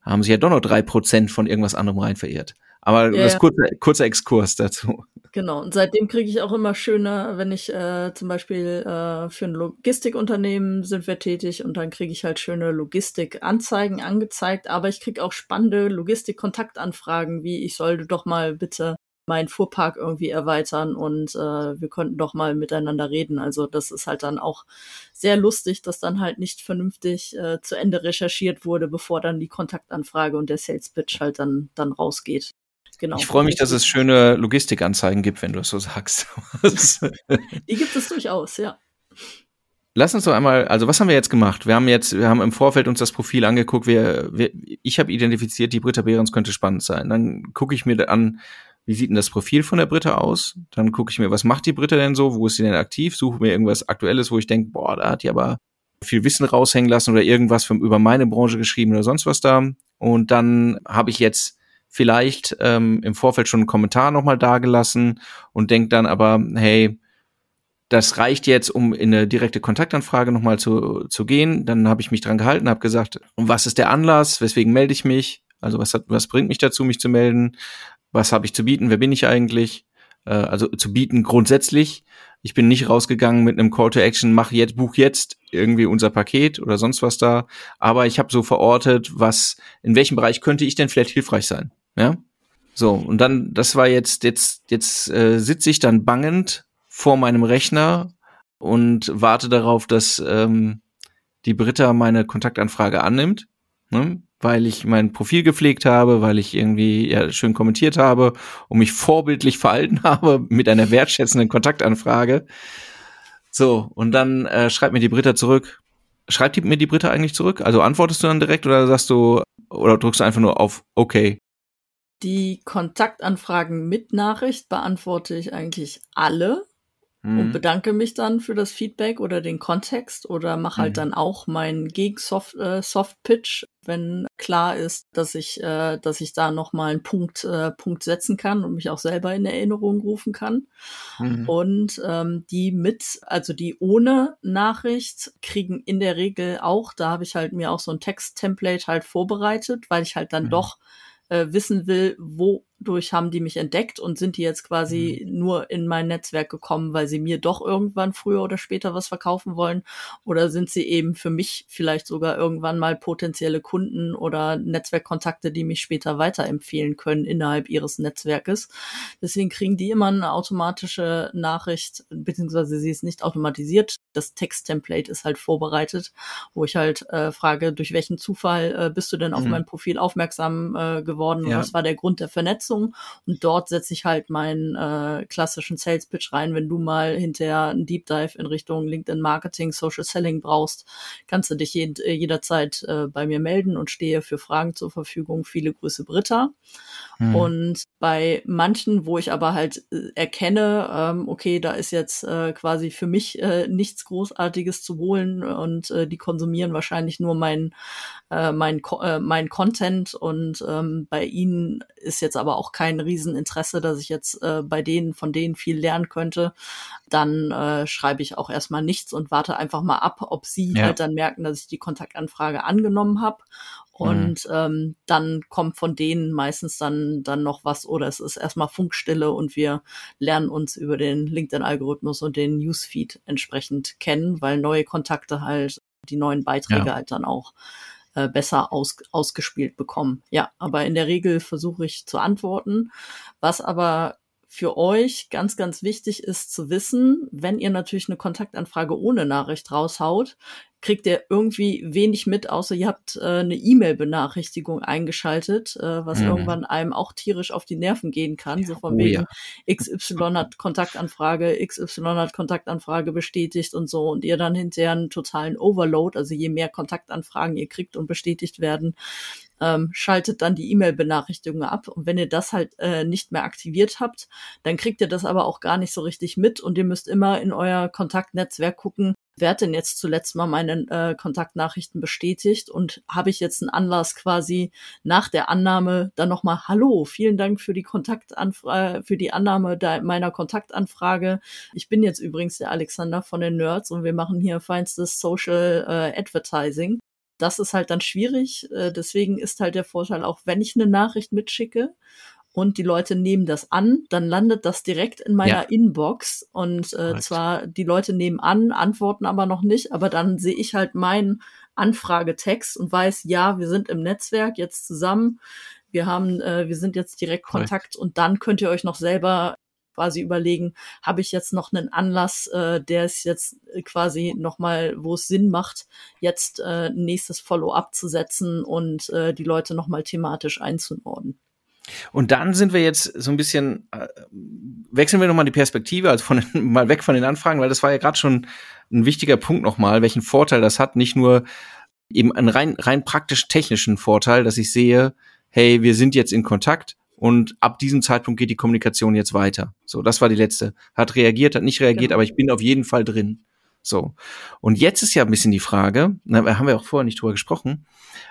haben sie ja doch noch drei Prozent von irgendwas anderem rein verirrt. Aber ja, das kurze, kurzer Exkurs dazu. Genau, und seitdem kriege ich auch immer schöne, wenn ich äh, zum Beispiel äh, für ein Logistikunternehmen sind wir tätig und dann kriege ich halt schöne Logistikanzeigen angezeigt, aber ich kriege auch spannende Logistik-Kontaktanfragen, wie ich sollte doch mal bitte meinen Fuhrpark irgendwie erweitern und äh, wir konnten doch mal miteinander reden. Also das ist halt dann auch sehr lustig, dass dann halt nicht vernünftig äh, zu Ende recherchiert wurde, bevor dann die Kontaktanfrage und der Sales Pitch halt dann, dann rausgeht. Genau. Ich freue mich, dass es schöne Logistikanzeigen gibt, wenn du es so sagst. die gibt es durchaus, ja. lass uns doch einmal, also was haben wir jetzt gemacht? Wir haben jetzt, wir haben im Vorfeld uns das Profil angeguckt. Wir, wir ich habe identifiziert, die Britta Behrens könnte spannend sein. Dann gucke ich mir an, wie sieht denn das Profil von der Britta aus? Dann gucke ich mir, was macht die Britta denn so? Wo ist sie denn aktiv? Suche mir irgendwas Aktuelles, wo ich denke, boah, da hat die aber viel Wissen raushängen lassen oder irgendwas vom, über meine Branche geschrieben oder sonst was da. Und dann habe ich jetzt vielleicht ähm, im Vorfeld schon einen Kommentar nochmal dagelassen und denke dann aber, hey, das reicht jetzt, um in eine direkte Kontaktanfrage nochmal zu, zu gehen. Dann habe ich mich dran gehalten, habe gesagt, was ist der Anlass, weswegen melde ich mich? Also was, hat, was bringt mich dazu, mich zu melden? Was habe ich zu bieten? Wer bin ich eigentlich? Äh, also zu bieten grundsätzlich. Ich bin nicht rausgegangen mit einem Call to Action, mach jetzt, buch jetzt irgendwie unser Paket oder sonst was da. Aber ich habe so verortet, was, in welchem Bereich könnte ich denn vielleicht hilfreich sein? Ja. So, und dann, das war jetzt, jetzt, jetzt äh, sitze ich dann bangend vor meinem Rechner und warte darauf, dass ähm, die Britta meine Kontaktanfrage annimmt, ne? weil ich mein Profil gepflegt habe, weil ich irgendwie ja, schön kommentiert habe und mich vorbildlich verhalten habe mit einer wertschätzenden Kontaktanfrage. So, und dann äh, schreibt mir die Britta zurück. Schreibt die, mir die Britta eigentlich zurück? Also antwortest du dann direkt oder sagst du, oder drückst du einfach nur auf OK? Die Kontaktanfragen mit Nachricht beantworte ich eigentlich alle mhm. und bedanke mich dann für das Feedback oder den Kontext oder mache halt mhm. dann auch meinen Gegensoft äh, Soft Pitch, wenn klar ist, dass ich äh, dass ich da noch mal einen Punkt äh, Punkt setzen kann und mich auch selber in Erinnerung rufen kann. Mhm. Und ähm, die mit, also die ohne Nachricht kriegen in der Regel auch, da habe ich halt mir auch so ein Text-Template halt vorbereitet, weil ich halt dann mhm. doch äh, wissen will, wo durch haben die mich entdeckt und sind die jetzt quasi mhm. nur in mein Netzwerk gekommen, weil sie mir doch irgendwann früher oder später was verkaufen wollen? Oder sind sie eben für mich vielleicht sogar irgendwann mal potenzielle Kunden oder Netzwerkkontakte, die mich später weiterempfehlen können innerhalb ihres Netzwerkes? Deswegen kriegen die immer eine automatische Nachricht, beziehungsweise sie ist nicht automatisiert. Das Texttemplate ist halt vorbereitet, wo ich halt äh, frage, durch welchen Zufall äh, bist du denn auf mhm. mein Profil aufmerksam äh, geworden? Ja. Was war der Grund der Vernetzung? Vernetzung und dort setze ich halt meinen äh, klassischen Sales Pitch rein. Wenn du mal hinterher einen Deep Dive in Richtung LinkedIn Marketing, Social Selling brauchst, kannst du dich jed äh, jederzeit äh, bei mir melden und stehe für Fragen zur Verfügung. Viele Grüße, Britta. Mhm. Und bei manchen, wo ich aber halt äh, erkenne, ähm, okay, da ist jetzt äh, quasi für mich äh, nichts Großartiges zu holen und äh, die konsumieren wahrscheinlich nur mein, äh, mein, äh, mein Content und ähm, bei ihnen ist jetzt aber auch kein Rieseninteresse, dass ich jetzt äh, bei denen, von denen viel lernen könnte, dann äh, schreibe ich auch erstmal nichts und warte einfach mal ab, ob sie ja. halt dann merken, dass ich die Kontaktanfrage angenommen habe. Und mhm. ähm, dann kommt von denen meistens dann, dann noch was oder es ist erstmal Funkstille und wir lernen uns über den LinkedIn-Algorithmus und den Newsfeed entsprechend kennen, weil neue Kontakte halt die neuen Beiträge ja. halt dann auch äh, besser aus, ausgespielt bekommen. Ja, aber in der Regel versuche ich zu antworten. Was aber für euch ganz, ganz wichtig ist zu wissen, wenn ihr natürlich eine Kontaktanfrage ohne Nachricht raushaut, kriegt ihr irgendwie wenig mit, außer ihr habt äh, eine E-Mail-Benachrichtigung eingeschaltet, äh, was mhm. irgendwann einem auch tierisch auf die Nerven gehen kann. So von oh, wegen ja. XY hat Kontaktanfrage, XY hat Kontaktanfrage bestätigt und so und ihr dann hinterher einen totalen Overload, also je mehr Kontaktanfragen ihr kriegt und bestätigt werden, ähm, schaltet dann die E-Mail-Benachrichtigungen ab. Und wenn ihr das halt äh, nicht mehr aktiviert habt, dann kriegt ihr das aber auch gar nicht so richtig mit und ihr müsst immer in euer Kontaktnetzwerk gucken, wer hat denn jetzt zuletzt mal meine äh, Kontaktnachrichten bestätigt und habe ich jetzt einen Anlass quasi nach der Annahme dann nochmal, hallo, vielen Dank für die Kontaktanfrage, für die Annahme meiner Kontaktanfrage. Ich bin jetzt übrigens der Alexander von den Nerds und wir machen hier feinstes Social äh, Advertising das ist halt dann schwierig. Äh, deswegen ist halt der Vorteil auch, wenn ich eine Nachricht mitschicke und die Leute nehmen das an, dann landet das direkt in meiner ja. Inbox und äh, zwar die Leute nehmen an, antworten aber noch nicht, aber dann sehe ich halt meinen Anfragetext und weiß, ja, wir sind im Netzwerk jetzt zusammen. Wir haben, äh, wir sind jetzt direkt Kontakt und dann könnt ihr euch noch selber quasi überlegen, habe ich jetzt noch einen Anlass, äh, der ist jetzt quasi nochmal, wo es Sinn macht, jetzt äh, nächstes Follow-up zu setzen und äh, die Leute nochmal thematisch einzunorden. Und dann sind wir jetzt so ein bisschen, äh, wechseln wir nochmal die Perspektive, also von, mal weg von den Anfragen, weil das war ja gerade schon ein wichtiger Punkt nochmal, welchen Vorteil das hat. Nicht nur eben einen rein, rein praktisch technischen Vorteil, dass ich sehe, hey, wir sind jetzt in Kontakt und ab diesem Zeitpunkt geht die Kommunikation jetzt weiter. So, das war die letzte. Hat reagiert, hat nicht reagiert, genau. aber ich bin auf jeden Fall drin. So. Und jetzt ist ja ein bisschen die Frage, da haben wir auch vorher nicht drüber gesprochen,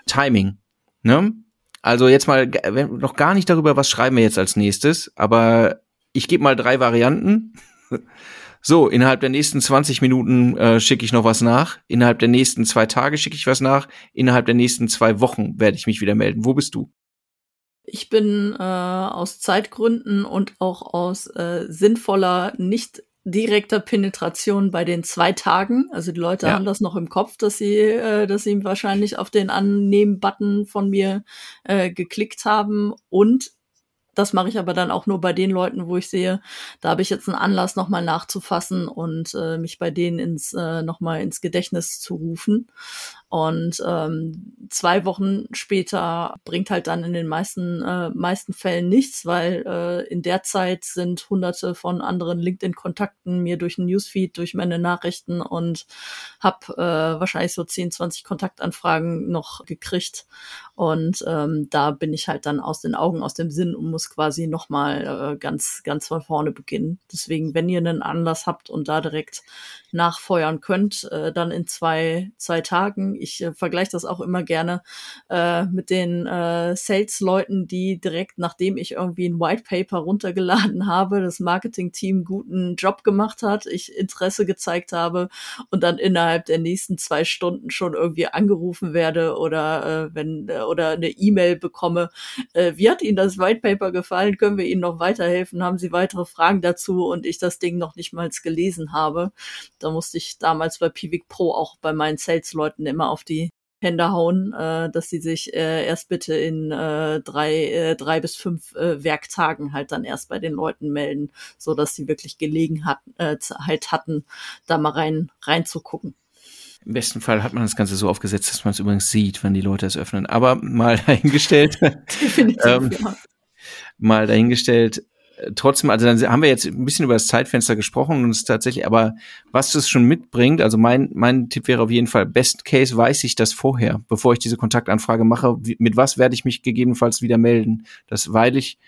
Timing. Ne? Also jetzt mal noch gar nicht darüber, was schreiben wir jetzt als nächstes, aber ich gebe mal drei Varianten. So, innerhalb der nächsten 20 Minuten äh, schicke ich noch was nach. Innerhalb der nächsten zwei Tage schicke ich was nach. Innerhalb der nächsten zwei Wochen werde ich mich wieder melden. Wo bist du? Ich bin äh, aus Zeitgründen und auch aus äh, sinnvoller, nicht direkter Penetration bei den zwei Tagen. Also die Leute ja. haben das noch im Kopf, dass sie, äh, dass sie wahrscheinlich auf den Annehmen-Button von mir äh, geklickt haben. Und das mache ich aber dann auch nur bei den Leuten, wo ich sehe, da habe ich jetzt einen Anlass, nochmal nachzufassen und äh, mich bei denen ins äh, nochmal ins Gedächtnis zu rufen. Und ähm, zwei Wochen später bringt halt dann in den meisten, äh, meisten Fällen nichts, weil äh, in der Zeit sind hunderte von anderen LinkedIn-Kontakten mir durch ein Newsfeed, durch meine Nachrichten und habe äh, wahrscheinlich so 10, 20 Kontaktanfragen noch gekriegt. Und ähm, da bin ich halt dann aus den Augen, aus dem Sinn und muss quasi nochmal äh, ganz, ganz von vorne beginnen. Deswegen, wenn ihr einen Anlass habt und da direkt nachfeuern könnt, äh, dann in zwei, zwei Tagen. Ich äh, vergleiche das auch immer gerne äh, mit den äh, Sales-Leuten, die direkt nachdem ich irgendwie ein White Paper runtergeladen habe, das Marketing-Team guten Job gemacht hat, ich Interesse gezeigt habe und dann innerhalb der nächsten zwei Stunden schon irgendwie angerufen werde oder äh, wenn äh, oder eine E-Mail bekomme. Äh, wie hat Ihnen das White Paper gefallen? Können wir Ihnen noch weiterhelfen? Haben Sie weitere Fragen dazu? Und ich das Ding noch nicht mal gelesen habe. Da musste ich damals bei Pivik Pro auch bei meinen Sales-Leuten immer auf die Hände hauen, äh, dass sie sich äh, erst bitte in äh, drei, äh, drei bis fünf äh, Werktagen halt dann erst bei den Leuten melden, so dass sie wirklich Gelegenheit äh, halt hatten, da mal rein reinzugucken. Im besten Fall hat man das Ganze so aufgesetzt, dass man es übrigens sieht, wenn die Leute es öffnen. Aber mal dahingestellt. Definitiv, ähm, ja. Mal dahingestellt, trotzdem, also dann haben wir jetzt ein bisschen über das Zeitfenster gesprochen und es tatsächlich, aber was das schon mitbringt, also mein, mein Tipp wäre auf jeden Fall, Best Case weiß ich das vorher, bevor ich diese Kontaktanfrage mache, wie, mit was werde ich mich gegebenenfalls wieder melden. Das, weil ich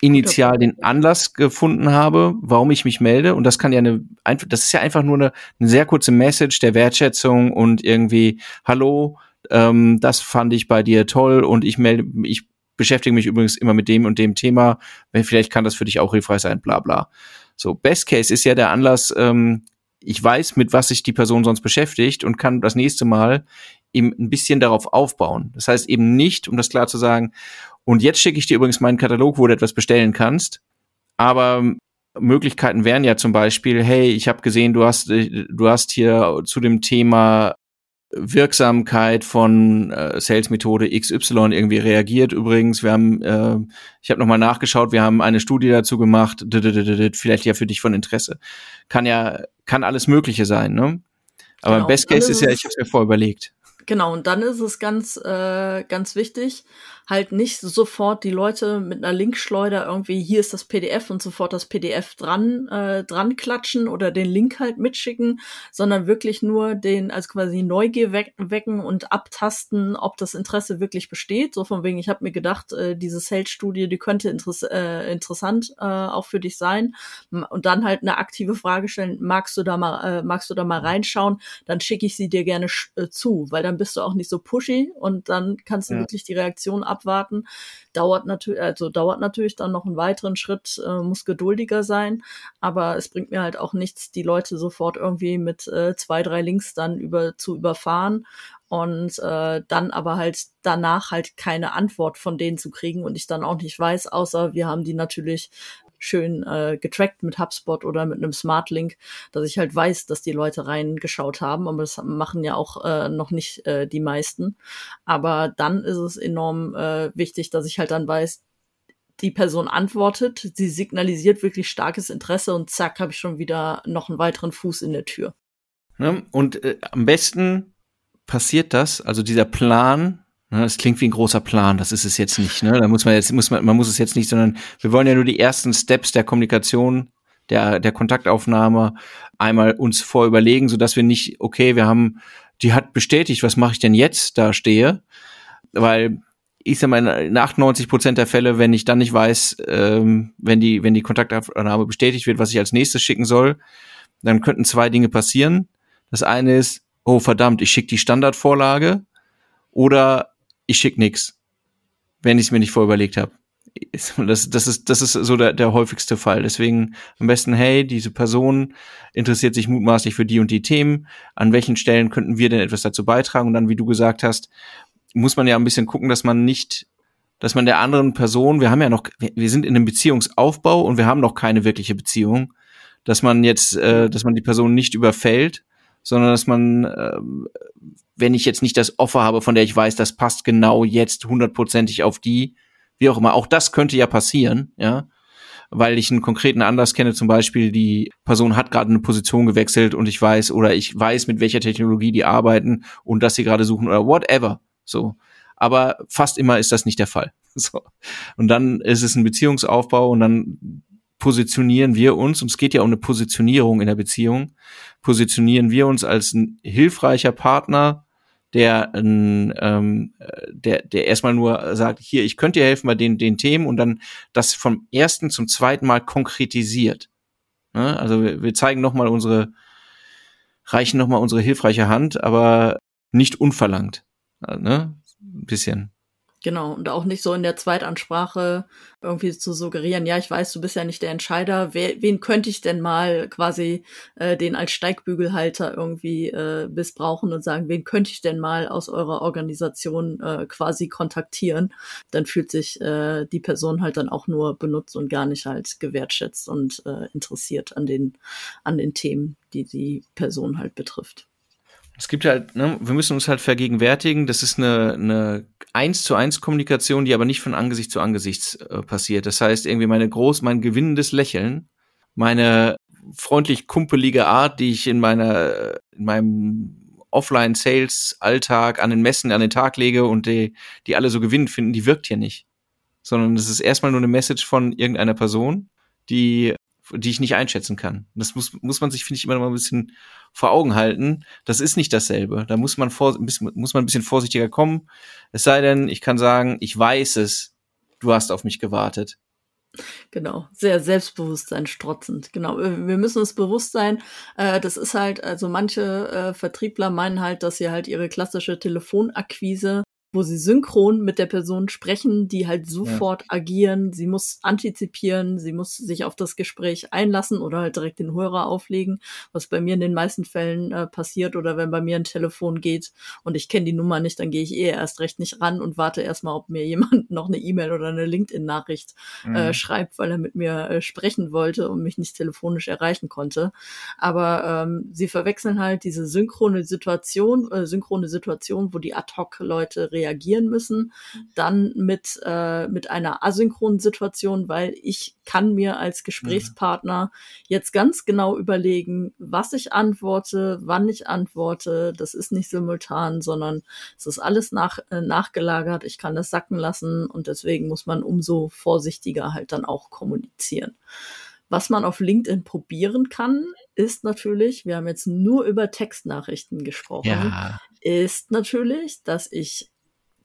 initial den Anlass gefunden habe, warum ich mich melde. Und das kann ja eine, das ist ja einfach nur eine, eine sehr kurze Message der Wertschätzung und irgendwie, hallo, ähm, das fand ich bei dir toll und ich melde, ich beschäftige mich übrigens immer mit dem und dem Thema. Vielleicht kann das für dich auch hilfreich sein, bla bla. So, Best Case ist ja der Anlass, ähm, ich weiß, mit was sich die Person sonst beschäftigt und kann das nächste Mal eben ein bisschen darauf aufbauen. Das heißt eben nicht, um das klar zu sagen, und jetzt schicke ich dir übrigens meinen Katalog, wo du etwas bestellen kannst. Aber Möglichkeiten wären ja zum Beispiel, hey, ich habe gesehen, du hast, du hast hier zu dem Thema Wirksamkeit von äh, Sales-Methode XY irgendwie reagiert. Übrigens, wir haben, äh, ich habe nochmal nachgeschaut, wir haben eine Studie dazu gemacht, vielleicht ja für dich von Interesse. Kann ja, kann alles Mögliche sein, ne? Aber genau. Best Case ist ja, ich habe es mir vorüberlegt. Genau, und dann ist es ganz, äh, ganz wichtig, halt nicht sofort die Leute mit einer Linkschleuder irgendwie, hier ist das PDF und sofort das PDF dran, äh, dran klatschen oder den Link halt mitschicken, sondern wirklich nur den, als quasi Neugier wecken und abtasten, ob das Interesse wirklich besteht. So von wegen, ich habe mir gedacht, äh, diese Sales-Studie, die könnte interess äh, interessant äh, auch für dich sein. Und dann halt eine aktive Frage stellen, magst du da mal, äh, magst du da mal reinschauen, dann schicke ich sie dir gerne äh, zu, weil dann bist du auch nicht so pushy und dann kannst du ja. wirklich die Reaktion abwarten. Dauert natürlich, also dauert natürlich dann noch einen weiteren Schritt, äh, muss geduldiger sein, aber es bringt mir halt auch nichts, die Leute sofort irgendwie mit äh, zwei, drei Links dann über zu überfahren und äh, dann aber halt danach halt keine Antwort von denen zu kriegen und ich dann auch nicht weiß, außer wir haben die natürlich schön äh, getrackt mit HubSpot oder mit einem Smart Link, dass ich halt weiß, dass die Leute reingeschaut haben. Aber das machen ja auch äh, noch nicht äh, die meisten. Aber dann ist es enorm äh, wichtig, dass ich halt dann weiß, die Person antwortet, sie signalisiert wirklich starkes Interesse und zack, habe ich schon wieder noch einen weiteren Fuß in der Tür. Ne? Und äh, am besten passiert das, also dieser Plan, Ne, das klingt wie ein großer Plan, das ist es jetzt nicht. Ne? Da muss man jetzt, muss man, man muss es jetzt nicht, sondern wir wollen ja nur die ersten Steps der Kommunikation der, der Kontaktaufnahme einmal uns vorüberlegen, so dass wir nicht, okay, wir haben, die hat bestätigt, was mache ich denn jetzt da stehe, weil ich sag mal, in 98 Prozent der Fälle, wenn ich dann nicht weiß, ähm, wenn die, wenn die Kontaktaufnahme bestätigt wird, was ich als nächstes schicken soll, dann könnten zwei Dinge passieren. Das eine ist, oh verdammt, ich schicke die Standardvorlage oder ich schicke nix, wenn ich es mir nicht vorüberlegt habe. Das, das, ist, das ist so der, der häufigste Fall. Deswegen am besten, hey, diese Person interessiert sich mutmaßlich für die und die Themen. An welchen Stellen könnten wir denn etwas dazu beitragen? Und dann, wie du gesagt hast, muss man ja ein bisschen gucken, dass man nicht, dass man der anderen Person, wir haben ja noch, wir sind in einem Beziehungsaufbau und wir haben noch keine wirkliche Beziehung, dass man jetzt, äh, dass man die Person nicht überfällt, sondern dass man, äh, wenn ich jetzt nicht das Offer habe, von der ich weiß, das passt genau jetzt hundertprozentig auf die, wie auch immer, auch das könnte ja passieren, ja, weil ich einen konkreten Anlass kenne, zum Beispiel die Person hat gerade eine Position gewechselt und ich weiß oder ich weiß, mit welcher Technologie die arbeiten und dass sie gerade suchen oder whatever. So. Aber fast immer ist das nicht der Fall. So. Und dann ist es ein Beziehungsaufbau und dann positionieren wir uns, und es geht ja um eine Positionierung in der Beziehung, positionieren wir uns als ein hilfreicher Partner, der, ähm, der, der erstmal nur sagt, hier, ich könnte dir helfen bei den, den Themen und dann das vom ersten zum zweiten Mal konkretisiert. Ne? Also wir, wir zeigen nochmal unsere, reichen nochmal unsere hilfreiche Hand, aber nicht unverlangt. Ne? Ein bisschen. Genau, und auch nicht so in der Zweitansprache irgendwie zu suggerieren, ja, ich weiß, du bist ja nicht der Entscheider, wer, wen könnte ich denn mal quasi äh, den als Steigbügelhalter irgendwie äh, missbrauchen und sagen, wen könnte ich denn mal aus eurer Organisation äh, quasi kontaktieren? Dann fühlt sich äh, die Person halt dann auch nur benutzt und gar nicht halt gewertschätzt und äh, interessiert an den, an den Themen, die die Person halt betrifft es gibt halt, ne, wir müssen uns halt vergegenwärtigen, das ist eine, eine eins zu eins Kommunikation, die aber nicht von Angesicht zu Angesicht äh, passiert. Das heißt, irgendwie meine groß, mein gewinnendes Lächeln, meine freundlich kumpelige Art, die ich in meiner, in meinem Offline-Sales-Alltag an den Messen an den Tag lege und die, die alle so gewinnend finden, die wirkt hier nicht. Sondern es ist erstmal nur eine Message von irgendeiner Person, die die ich nicht einschätzen kann. Das muss, muss man sich, finde ich, immer noch mal ein bisschen vor Augen halten. Das ist nicht dasselbe. Da muss man, vor, muss man ein bisschen vorsichtiger kommen. Es sei denn, ich kann sagen, ich weiß es, du hast auf mich gewartet. Genau, sehr Selbstbewusstsein strotzend. Genau, wir müssen uns bewusst sein, äh, das ist halt, also manche äh, Vertriebler meinen halt, dass sie halt ihre klassische Telefonakquise wo sie synchron mit der Person sprechen, die halt sofort ja. agieren. Sie muss antizipieren, sie muss sich auf das Gespräch einlassen oder halt direkt den Hörer auflegen, was bei mir in den meisten Fällen äh, passiert. Oder wenn bei mir ein Telefon geht und ich kenne die Nummer nicht, dann gehe ich eh erst recht nicht ran und warte erstmal, ob mir jemand noch eine E-Mail oder eine LinkedIn-Nachricht äh, mhm. äh, schreibt, weil er mit mir äh, sprechen wollte und mich nicht telefonisch erreichen konnte. Aber ähm, sie verwechseln halt diese synchrone Situation, äh, synchrone Situation, wo die Ad-Hoc-Leute reagieren müssen, dann mit, äh, mit einer asynchronen Situation, weil ich kann mir als Gesprächspartner jetzt ganz genau überlegen, was ich antworte, wann ich antworte. Das ist nicht simultan, sondern es ist alles nach, äh, nachgelagert. Ich kann das sacken lassen und deswegen muss man umso vorsichtiger halt dann auch kommunizieren. Was man auf LinkedIn probieren kann, ist natürlich, wir haben jetzt nur über Textnachrichten gesprochen, ja. ist natürlich, dass ich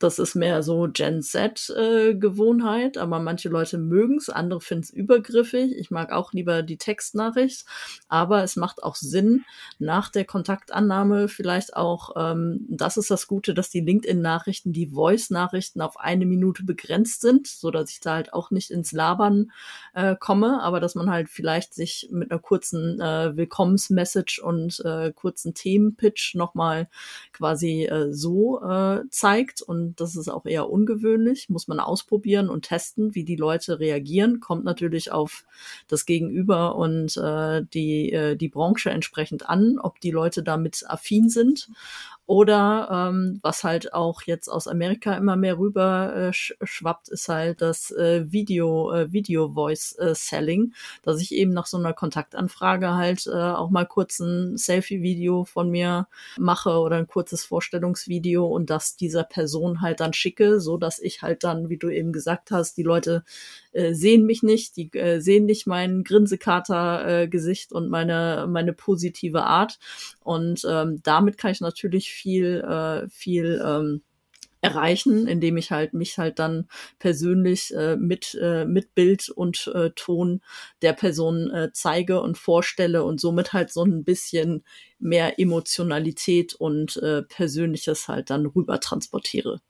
das ist mehr so Gen Z-Gewohnheit, äh, aber manche Leute mögen es, andere finden es übergriffig. Ich mag auch lieber die Textnachricht, aber es macht auch Sinn, nach der Kontaktannahme vielleicht auch, ähm, das ist das Gute, dass die LinkedIn-Nachrichten, die Voice-Nachrichten auf eine Minute begrenzt sind, so dass ich da halt auch nicht ins Labern äh, komme, aber dass man halt vielleicht sich mit einer kurzen äh, Willkommensmessage und äh, kurzen Themenpitch nochmal quasi äh, so äh, zeigt und das ist auch eher ungewöhnlich, muss man ausprobieren und testen, wie die Leute reagieren. Kommt natürlich auf das Gegenüber und äh, die, äh, die Branche entsprechend an, ob die Leute damit affin sind. Oder ähm, was halt auch jetzt aus Amerika immer mehr rüber äh, schwappt, ist halt das äh, Video, äh, Video Voice äh, Selling, dass ich eben nach so einer Kontaktanfrage halt äh, auch mal kurz ein Selfie-Video von mir mache oder ein kurzes Vorstellungsvideo und das dieser Person halt dann schicke, so dass ich halt dann, wie du eben gesagt hast, die Leute äh, sehen mich nicht, die äh, sehen nicht mein Grinsekater-Gesicht äh, und meine, meine positive Art. Und ähm, damit kann ich natürlich viel, äh, viel ähm, erreichen, indem ich halt mich halt dann persönlich äh, mit äh, mit Bild und äh, Ton der Person äh, zeige und vorstelle und somit halt so ein bisschen mehr Emotionalität und äh, Persönliches halt dann rüber transportiere.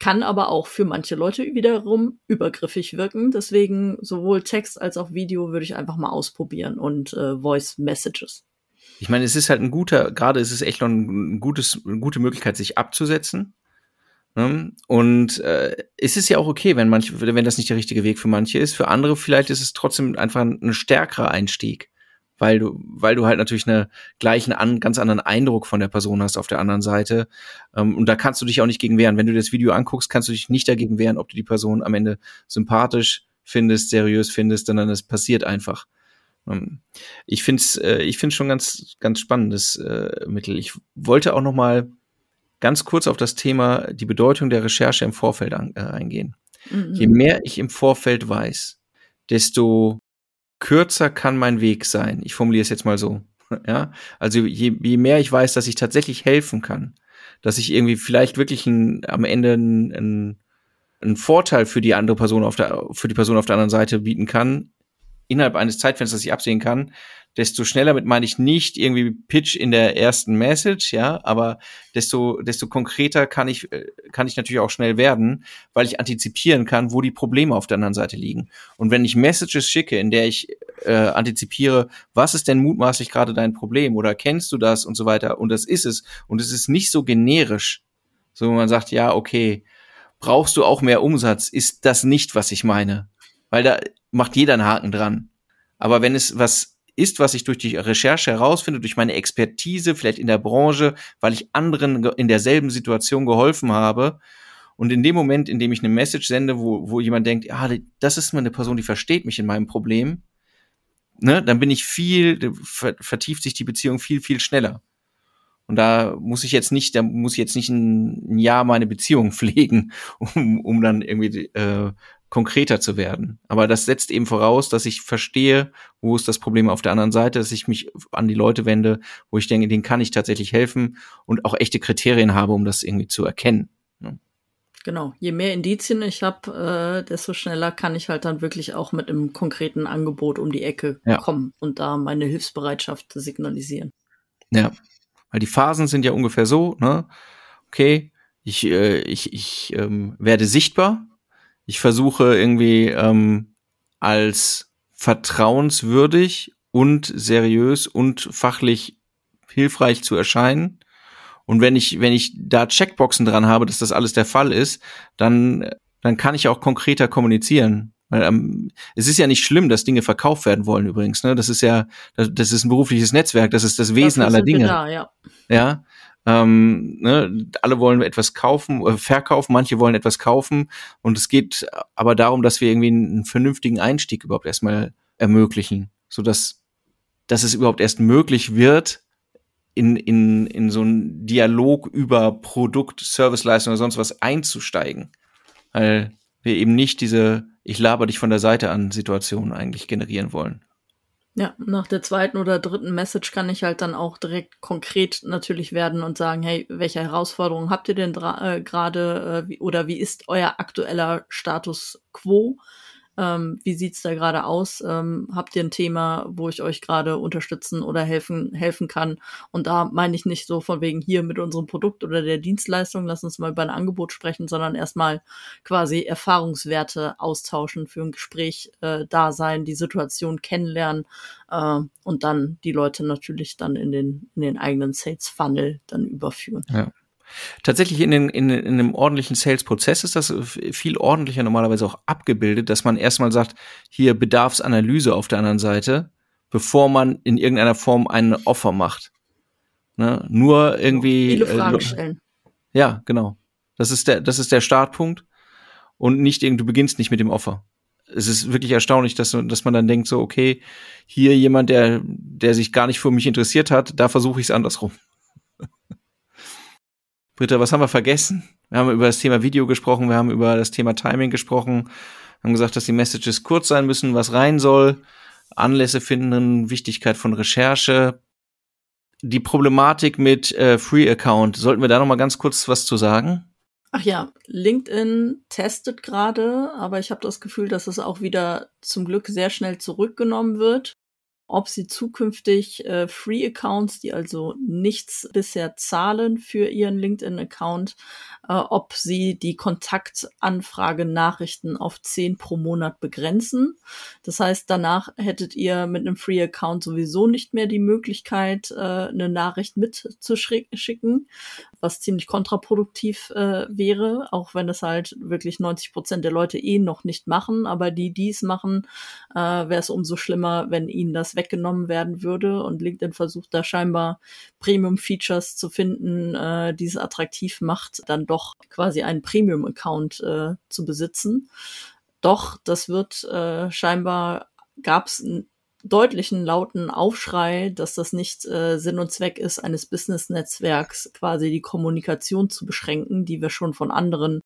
Kann aber auch für manche Leute wiederum übergriffig wirken. Deswegen sowohl Text als auch Video würde ich einfach mal ausprobieren und äh, Voice Messages. Ich meine, es ist halt ein guter, gerade ist es echt noch ein gutes, eine gute Möglichkeit, sich abzusetzen Ne? Und äh, ist es ja auch okay, wenn manche, wenn das nicht der richtige Weg für manche ist. Für andere vielleicht ist es trotzdem einfach ein, ein stärkerer Einstieg, weil du, weil du halt natürlich einen gleichen, an, ganz anderen Eindruck von der Person hast auf der anderen Seite. Ähm, und da kannst du dich auch nicht gegen wehren. Wenn du das Video anguckst, kannst du dich nicht dagegen wehren, ob du die Person am Ende sympathisch findest, seriös findest, sondern es passiert einfach. Ähm, ich finde es äh, ich find's schon ganz, ganz spannendes äh, Mittel. Ich wollte auch noch mal ganz kurz auf das Thema die Bedeutung der Recherche im Vorfeld an, äh, eingehen. Mhm. Je mehr ich im Vorfeld weiß, desto kürzer kann mein Weg sein. Ich formuliere es jetzt mal so. Ja, also je, je mehr ich weiß, dass ich tatsächlich helfen kann, dass ich irgendwie vielleicht wirklich ein, am Ende einen ein Vorteil für die andere Person auf der, für die Person auf der anderen Seite bieten kann, innerhalb eines Zeitfensters, das ich absehen kann, desto schneller mit meine ich nicht irgendwie Pitch in der ersten Message, ja, aber desto, desto konkreter kann ich, äh, kann ich natürlich auch schnell werden, weil ich antizipieren kann, wo die Probleme auf der anderen Seite liegen. Und wenn ich Messages schicke, in der ich äh, antizipiere, was ist denn mutmaßlich gerade dein Problem oder kennst du das und so weiter und das ist es und es ist nicht so generisch, so wo man sagt, ja, okay, brauchst du auch mehr Umsatz, ist das nicht, was ich meine. Weil da macht jeder einen Haken dran. Aber wenn es was ist, was ich durch die Recherche herausfinde, durch meine Expertise, vielleicht in der Branche, weil ich anderen in derselben Situation geholfen habe. Und in dem Moment, in dem ich eine Message sende, wo, wo jemand denkt, ah, das ist mal eine Person, die versteht mich in meinem Problem, ne, dann bin ich viel, vertieft sich die Beziehung viel, viel schneller. Und da muss ich jetzt nicht, da muss ich jetzt nicht ein, Jahr meine Beziehung pflegen, um, um dann irgendwie äh, konkreter zu werden. Aber das setzt eben voraus, dass ich verstehe, wo ist das Problem auf der anderen Seite, dass ich mich an die Leute wende, wo ich denke, denen kann ich tatsächlich helfen und auch echte Kriterien habe, um das irgendwie zu erkennen. Ne? Genau, je mehr Indizien ich habe, äh, desto schneller kann ich halt dann wirklich auch mit einem konkreten Angebot um die Ecke ja. kommen und da meine Hilfsbereitschaft signalisieren. Ja, weil die Phasen sind ja ungefähr so, ne? Okay, ich, äh, ich, ich ähm, werde sichtbar, ich versuche irgendwie ähm, als vertrauenswürdig und seriös und fachlich hilfreich zu erscheinen. Und wenn ich, wenn ich da Checkboxen dran habe, dass das alles der Fall ist, dann, dann kann ich auch konkreter kommunizieren. Weil ähm, es ist ja nicht schlimm, dass Dinge verkauft werden wollen übrigens. Ne? Das ist ja, das, das ist ein berufliches Netzwerk, das ist das Wesen aller Dinge. Da, ja. ja. Ähm, ne, alle wollen etwas kaufen, äh, verkaufen, manche wollen etwas kaufen. Und es geht aber darum, dass wir irgendwie einen, vernünftigen Einstieg überhaupt erstmal ermöglichen, so dass, dass es überhaupt erst möglich wird, in, in, in so einen Dialog über Produkt, Serviceleistung oder sonst was einzusteigen. Weil wir eben nicht diese Ich laber dich von der Seite an Situation eigentlich generieren wollen. Ja, nach der zweiten oder dritten Message kann ich halt dann auch direkt konkret natürlich werden und sagen, hey, welche Herausforderungen habt ihr denn äh, gerade äh, oder wie ist euer aktueller Status quo? Ähm, wie sieht's da gerade aus? Ähm, habt ihr ein Thema, wo ich euch gerade unterstützen oder helfen, helfen kann? Und da meine ich nicht so von wegen hier mit unserem Produkt oder der Dienstleistung, lass uns mal über ein Angebot sprechen, sondern erstmal quasi Erfahrungswerte austauschen, für ein Gespräch äh, da sein, die Situation kennenlernen äh, und dann die Leute natürlich dann in den, in den eigenen Sales Funnel dann überführen. Ja. Tatsächlich in, den, in, in einem ordentlichen Sales-Prozess ist das viel ordentlicher normalerweise auch abgebildet, dass man erstmal sagt, hier Bedarfsanalyse auf der anderen Seite, bevor man in irgendeiner Form einen Offer macht. Ne? Nur irgendwie. Viele äh, Fragen äh, stellen. Ja, genau. Das ist der, das ist der Startpunkt. Und nicht du beginnst nicht mit dem Offer. Es ist wirklich erstaunlich, dass, dass man dann denkt, so, okay, hier jemand, der, der sich gar nicht für mich interessiert hat, da versuche ich es andersrum. Britta, was haben wir vergessen? Wir haben über das Thema Video gesprochen, wir haben über das Thema Timing gesprochen. haben gesagt, dass die Messages kurz sein müssen, was rein soll, Anlässe finden, Wichtigkeit von Recherche. Die Problematik mit äh, Free Account, sollten wir da noch mal ganz kurz was zu sagen? Ach ja, LinkedIn testet gerade, aber ich habe das Gefühl, dass es auch wieder zum Glück sehr schnell zurückgenommen wird ob sie zukünftig äh, Free-Accounts, die also nichts bisher zahlen für ihren LinkedIn-Account, äh, ob sie die Kontaktanfrage-Nachrichten auf 10 pro Monat begrenzen. Das heißt, danach hättet ihr mit einem Free-Account sowieso nicht mehr die Möglichkeit, äh, eine Nachricht mitzuschicken, was ziemlich kontraproduktiv äh, wäre, auch wenn es halt wirklich 90 Prozent der Leute eh noch nicht machen. Aber die, die es machen, äh, wäre es umso schlimmer, wenn ihnen das weggenommen werden würde. Und LinkedIn versucht da scheinbar Premium-Features zu finden, äh, die es attraktiv macht, dann doch quasi einen Premium-Account äh, zu besitzen. Doch, das wird äh, scheinbar gab es deutlichen lauten Aufschrei, dass das nicht äh, Sinn und Zweck ist, eines Business-Netzwerks quasi die Kommunikation zu beschränken, die wir schon von anderen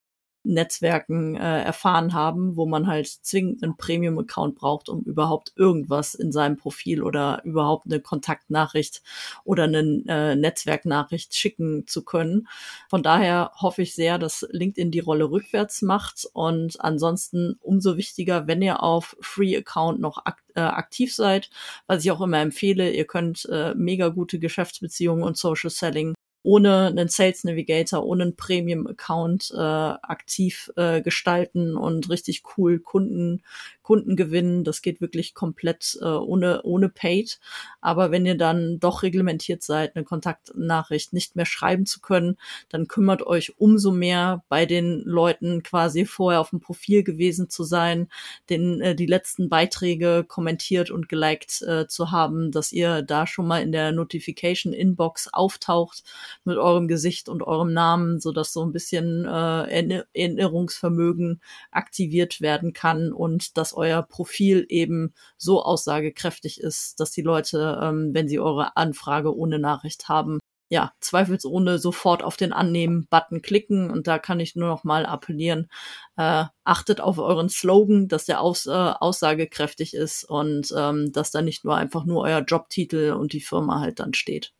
Netzwerken äh, erfahren haben, wo man halt zwingend einen Premium-Account braucht, um überhaupt irgendwas in seinem Profil oder überhaupt eine Kontaktnachricht oder eine äh, Netzwerknachricht schicken zu können. Von daher hoffe ich sehr, dass LinkedIn die Rolle rückwärts macht und ansonsten umso wichtiger, wenn ihr auf Free Account noch ak äh, aktiv seid, was ich auch immer empfehle, ihr könnt äh, mega gute Geschäftsbeziehungen und Social Selling ohne einen Sales Navigator, ohne einen Premium-Account äh, aktiv äh, gestalten und richtig cool Kunden, Kunden gewinnen. Das geht wirklich komplett äh, ohne, ohne Paid. Aber wenn ihr dann doch reglementiert seid, eine Kontaktnachricht nicht mehr schreiben zu können, dann kümmert euch umso mehr bei den Leuten quasi vorher auf dem Profil gewesen zu sein, den, äh, die letzten Beiträge kommentiert und geliked äh, zu haben, dass ihr da schon mal in der Notification Inbox auftaucht mit eurem Gesicht und eurem Namen, so dass so ein bisschen äh, Erinnerungsvermögen aktiviert werden kann und dass euer Profil eben so aussagekräftig ist, dass die Leute, ähm, wenn sie eure Anfrage ohne Nachricht haben, ja, zweifelsohne sofort auf den Annehmen-Button klicken. Und da kann ich nur noch mal appellieren, äh, achtet auf euren Slogan, dass der aus, äh, aussagekräftig ist und ähm, dass da nicht nur einfach nur euer Jobtitel und die Firma halt dann steht.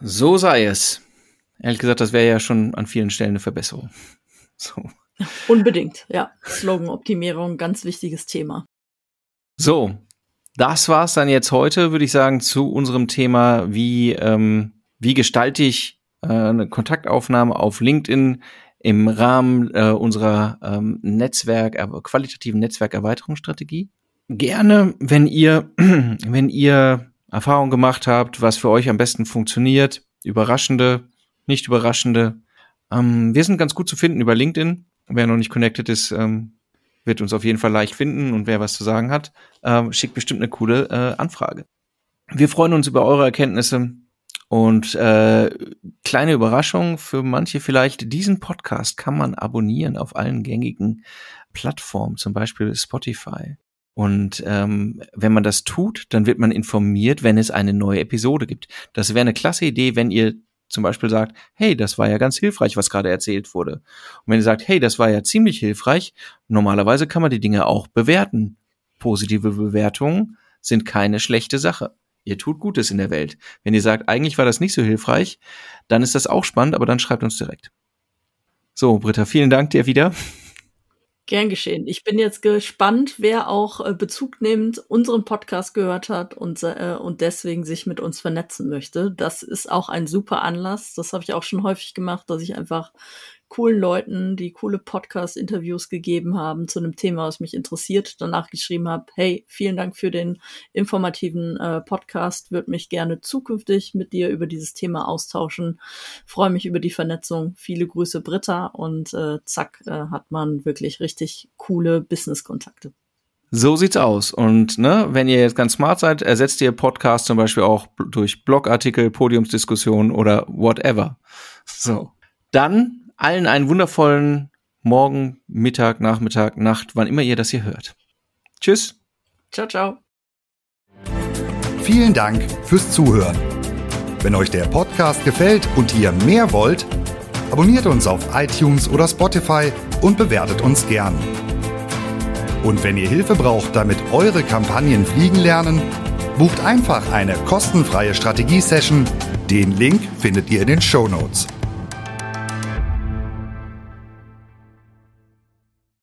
So sei es. Ehrlich gesagt, das wäre ja schon an vielen Stellen eine Verbesserung. So. Unbedingt, ja. Slogan-Optimierung, ganz wichtiges Thema. So, das war's dann jetzt heute, würde ich sagen, zu unserem Thema, wie, ähm, wie gestalte ich äh, eine Kontaktaufnahme auf LinkedIn im Rahmen äh, unserer ähm, Netzwerk, äh, qualitativen Netzwerkerweiterungsstrategie. Gerne, wenn ihr, wenn ihr Erfahrung gemacht habt, was für euch am besten funktioniert, überraschende, nicht überraschende. Ähm, wir sind ganz gut zu finden über LinkedIn. Wer noch nicht connected ist, ähm, wird uns auf jeden Fall leicht finden und wer was zu sagen hat, ähm, schickt bestimmt eine coole äh, Anfrage. Wir freuen uns über eure Erkenntnisse und äh, kleine Überraschung für manche vielleicht, diesen Podcast kann man abonnieren auf allen gängigen Plattformen, zum Beispiel Spotify. Und ähm, wenn man das tut, dann wird man informiert, wenn es eine neue Episode gibt. Das wäre eine klasse Idee, wenn ihr zum Beispiel sagt, hey, das war ja ganz hilfreich, was gerade erzählt wurde. Und wenn ihr sagt, hey, das war ja ziemlich hilfreich, normalerweise kann man die Dinge auch bewerten. Positive Bewertungen sind keine schlechte Sache. Ihr tut Gutes in der Welt. Wenn ihr sagt, eigentlich war das nicht so hilfreich, dann ist das auch spannend, aber dann schreibt uns direkt. So, Britta, vielen Dank dir wieder. Gern geschehen. Ich bin jetzt gespannt, wer auch äh, Bezug nehmend unseren Podcast gehört hat und, äh, und deswegen sich mit uns vernetzen möchte. Das ist auch ein super Anlass. Das habe ich auch schon häufig gemacht, dass ich einfach coolen Leuten, die coole Podcast-Interviews gegeben haben zu einem Thema, was mich interessiert, danach geschrieben habe, hey, vielen Dank für den informativen äh, Podcast, würde mich gerne zukünftig mit dir über dieses Thema austauschen, freue mich über die Vernetzung, viele Grüße Britta und äh, zack, äh, hat man wirklich richtig coole Business-Kontakte. So sieht's aus. Und ne, wenn ihr jetzt ganz smart seid, ersetzt ihr Podcast zum Beispiel auch durch Blogartikel, Podiumsdiskussionen oder whatever. So. Dann allen einen wundervollen Morgen, Mittag, Nachmittag, Nacht, wann immer ihr das hier hört. Tschüss. Ciao, ciao. Vielen Dank fürs Zuhören. Wenn euch der Podcast gefällt und ihr mehr wollt, abonniert uns auf iTunes oder Spotify und bewertet uns gern. Und wenn ihr Hilfe braucht, damit eure Kampagnen fliegen lernen, bucht einfach eine kostenfreie Strategie-Session. Den Link findet ihr in den Show Notes.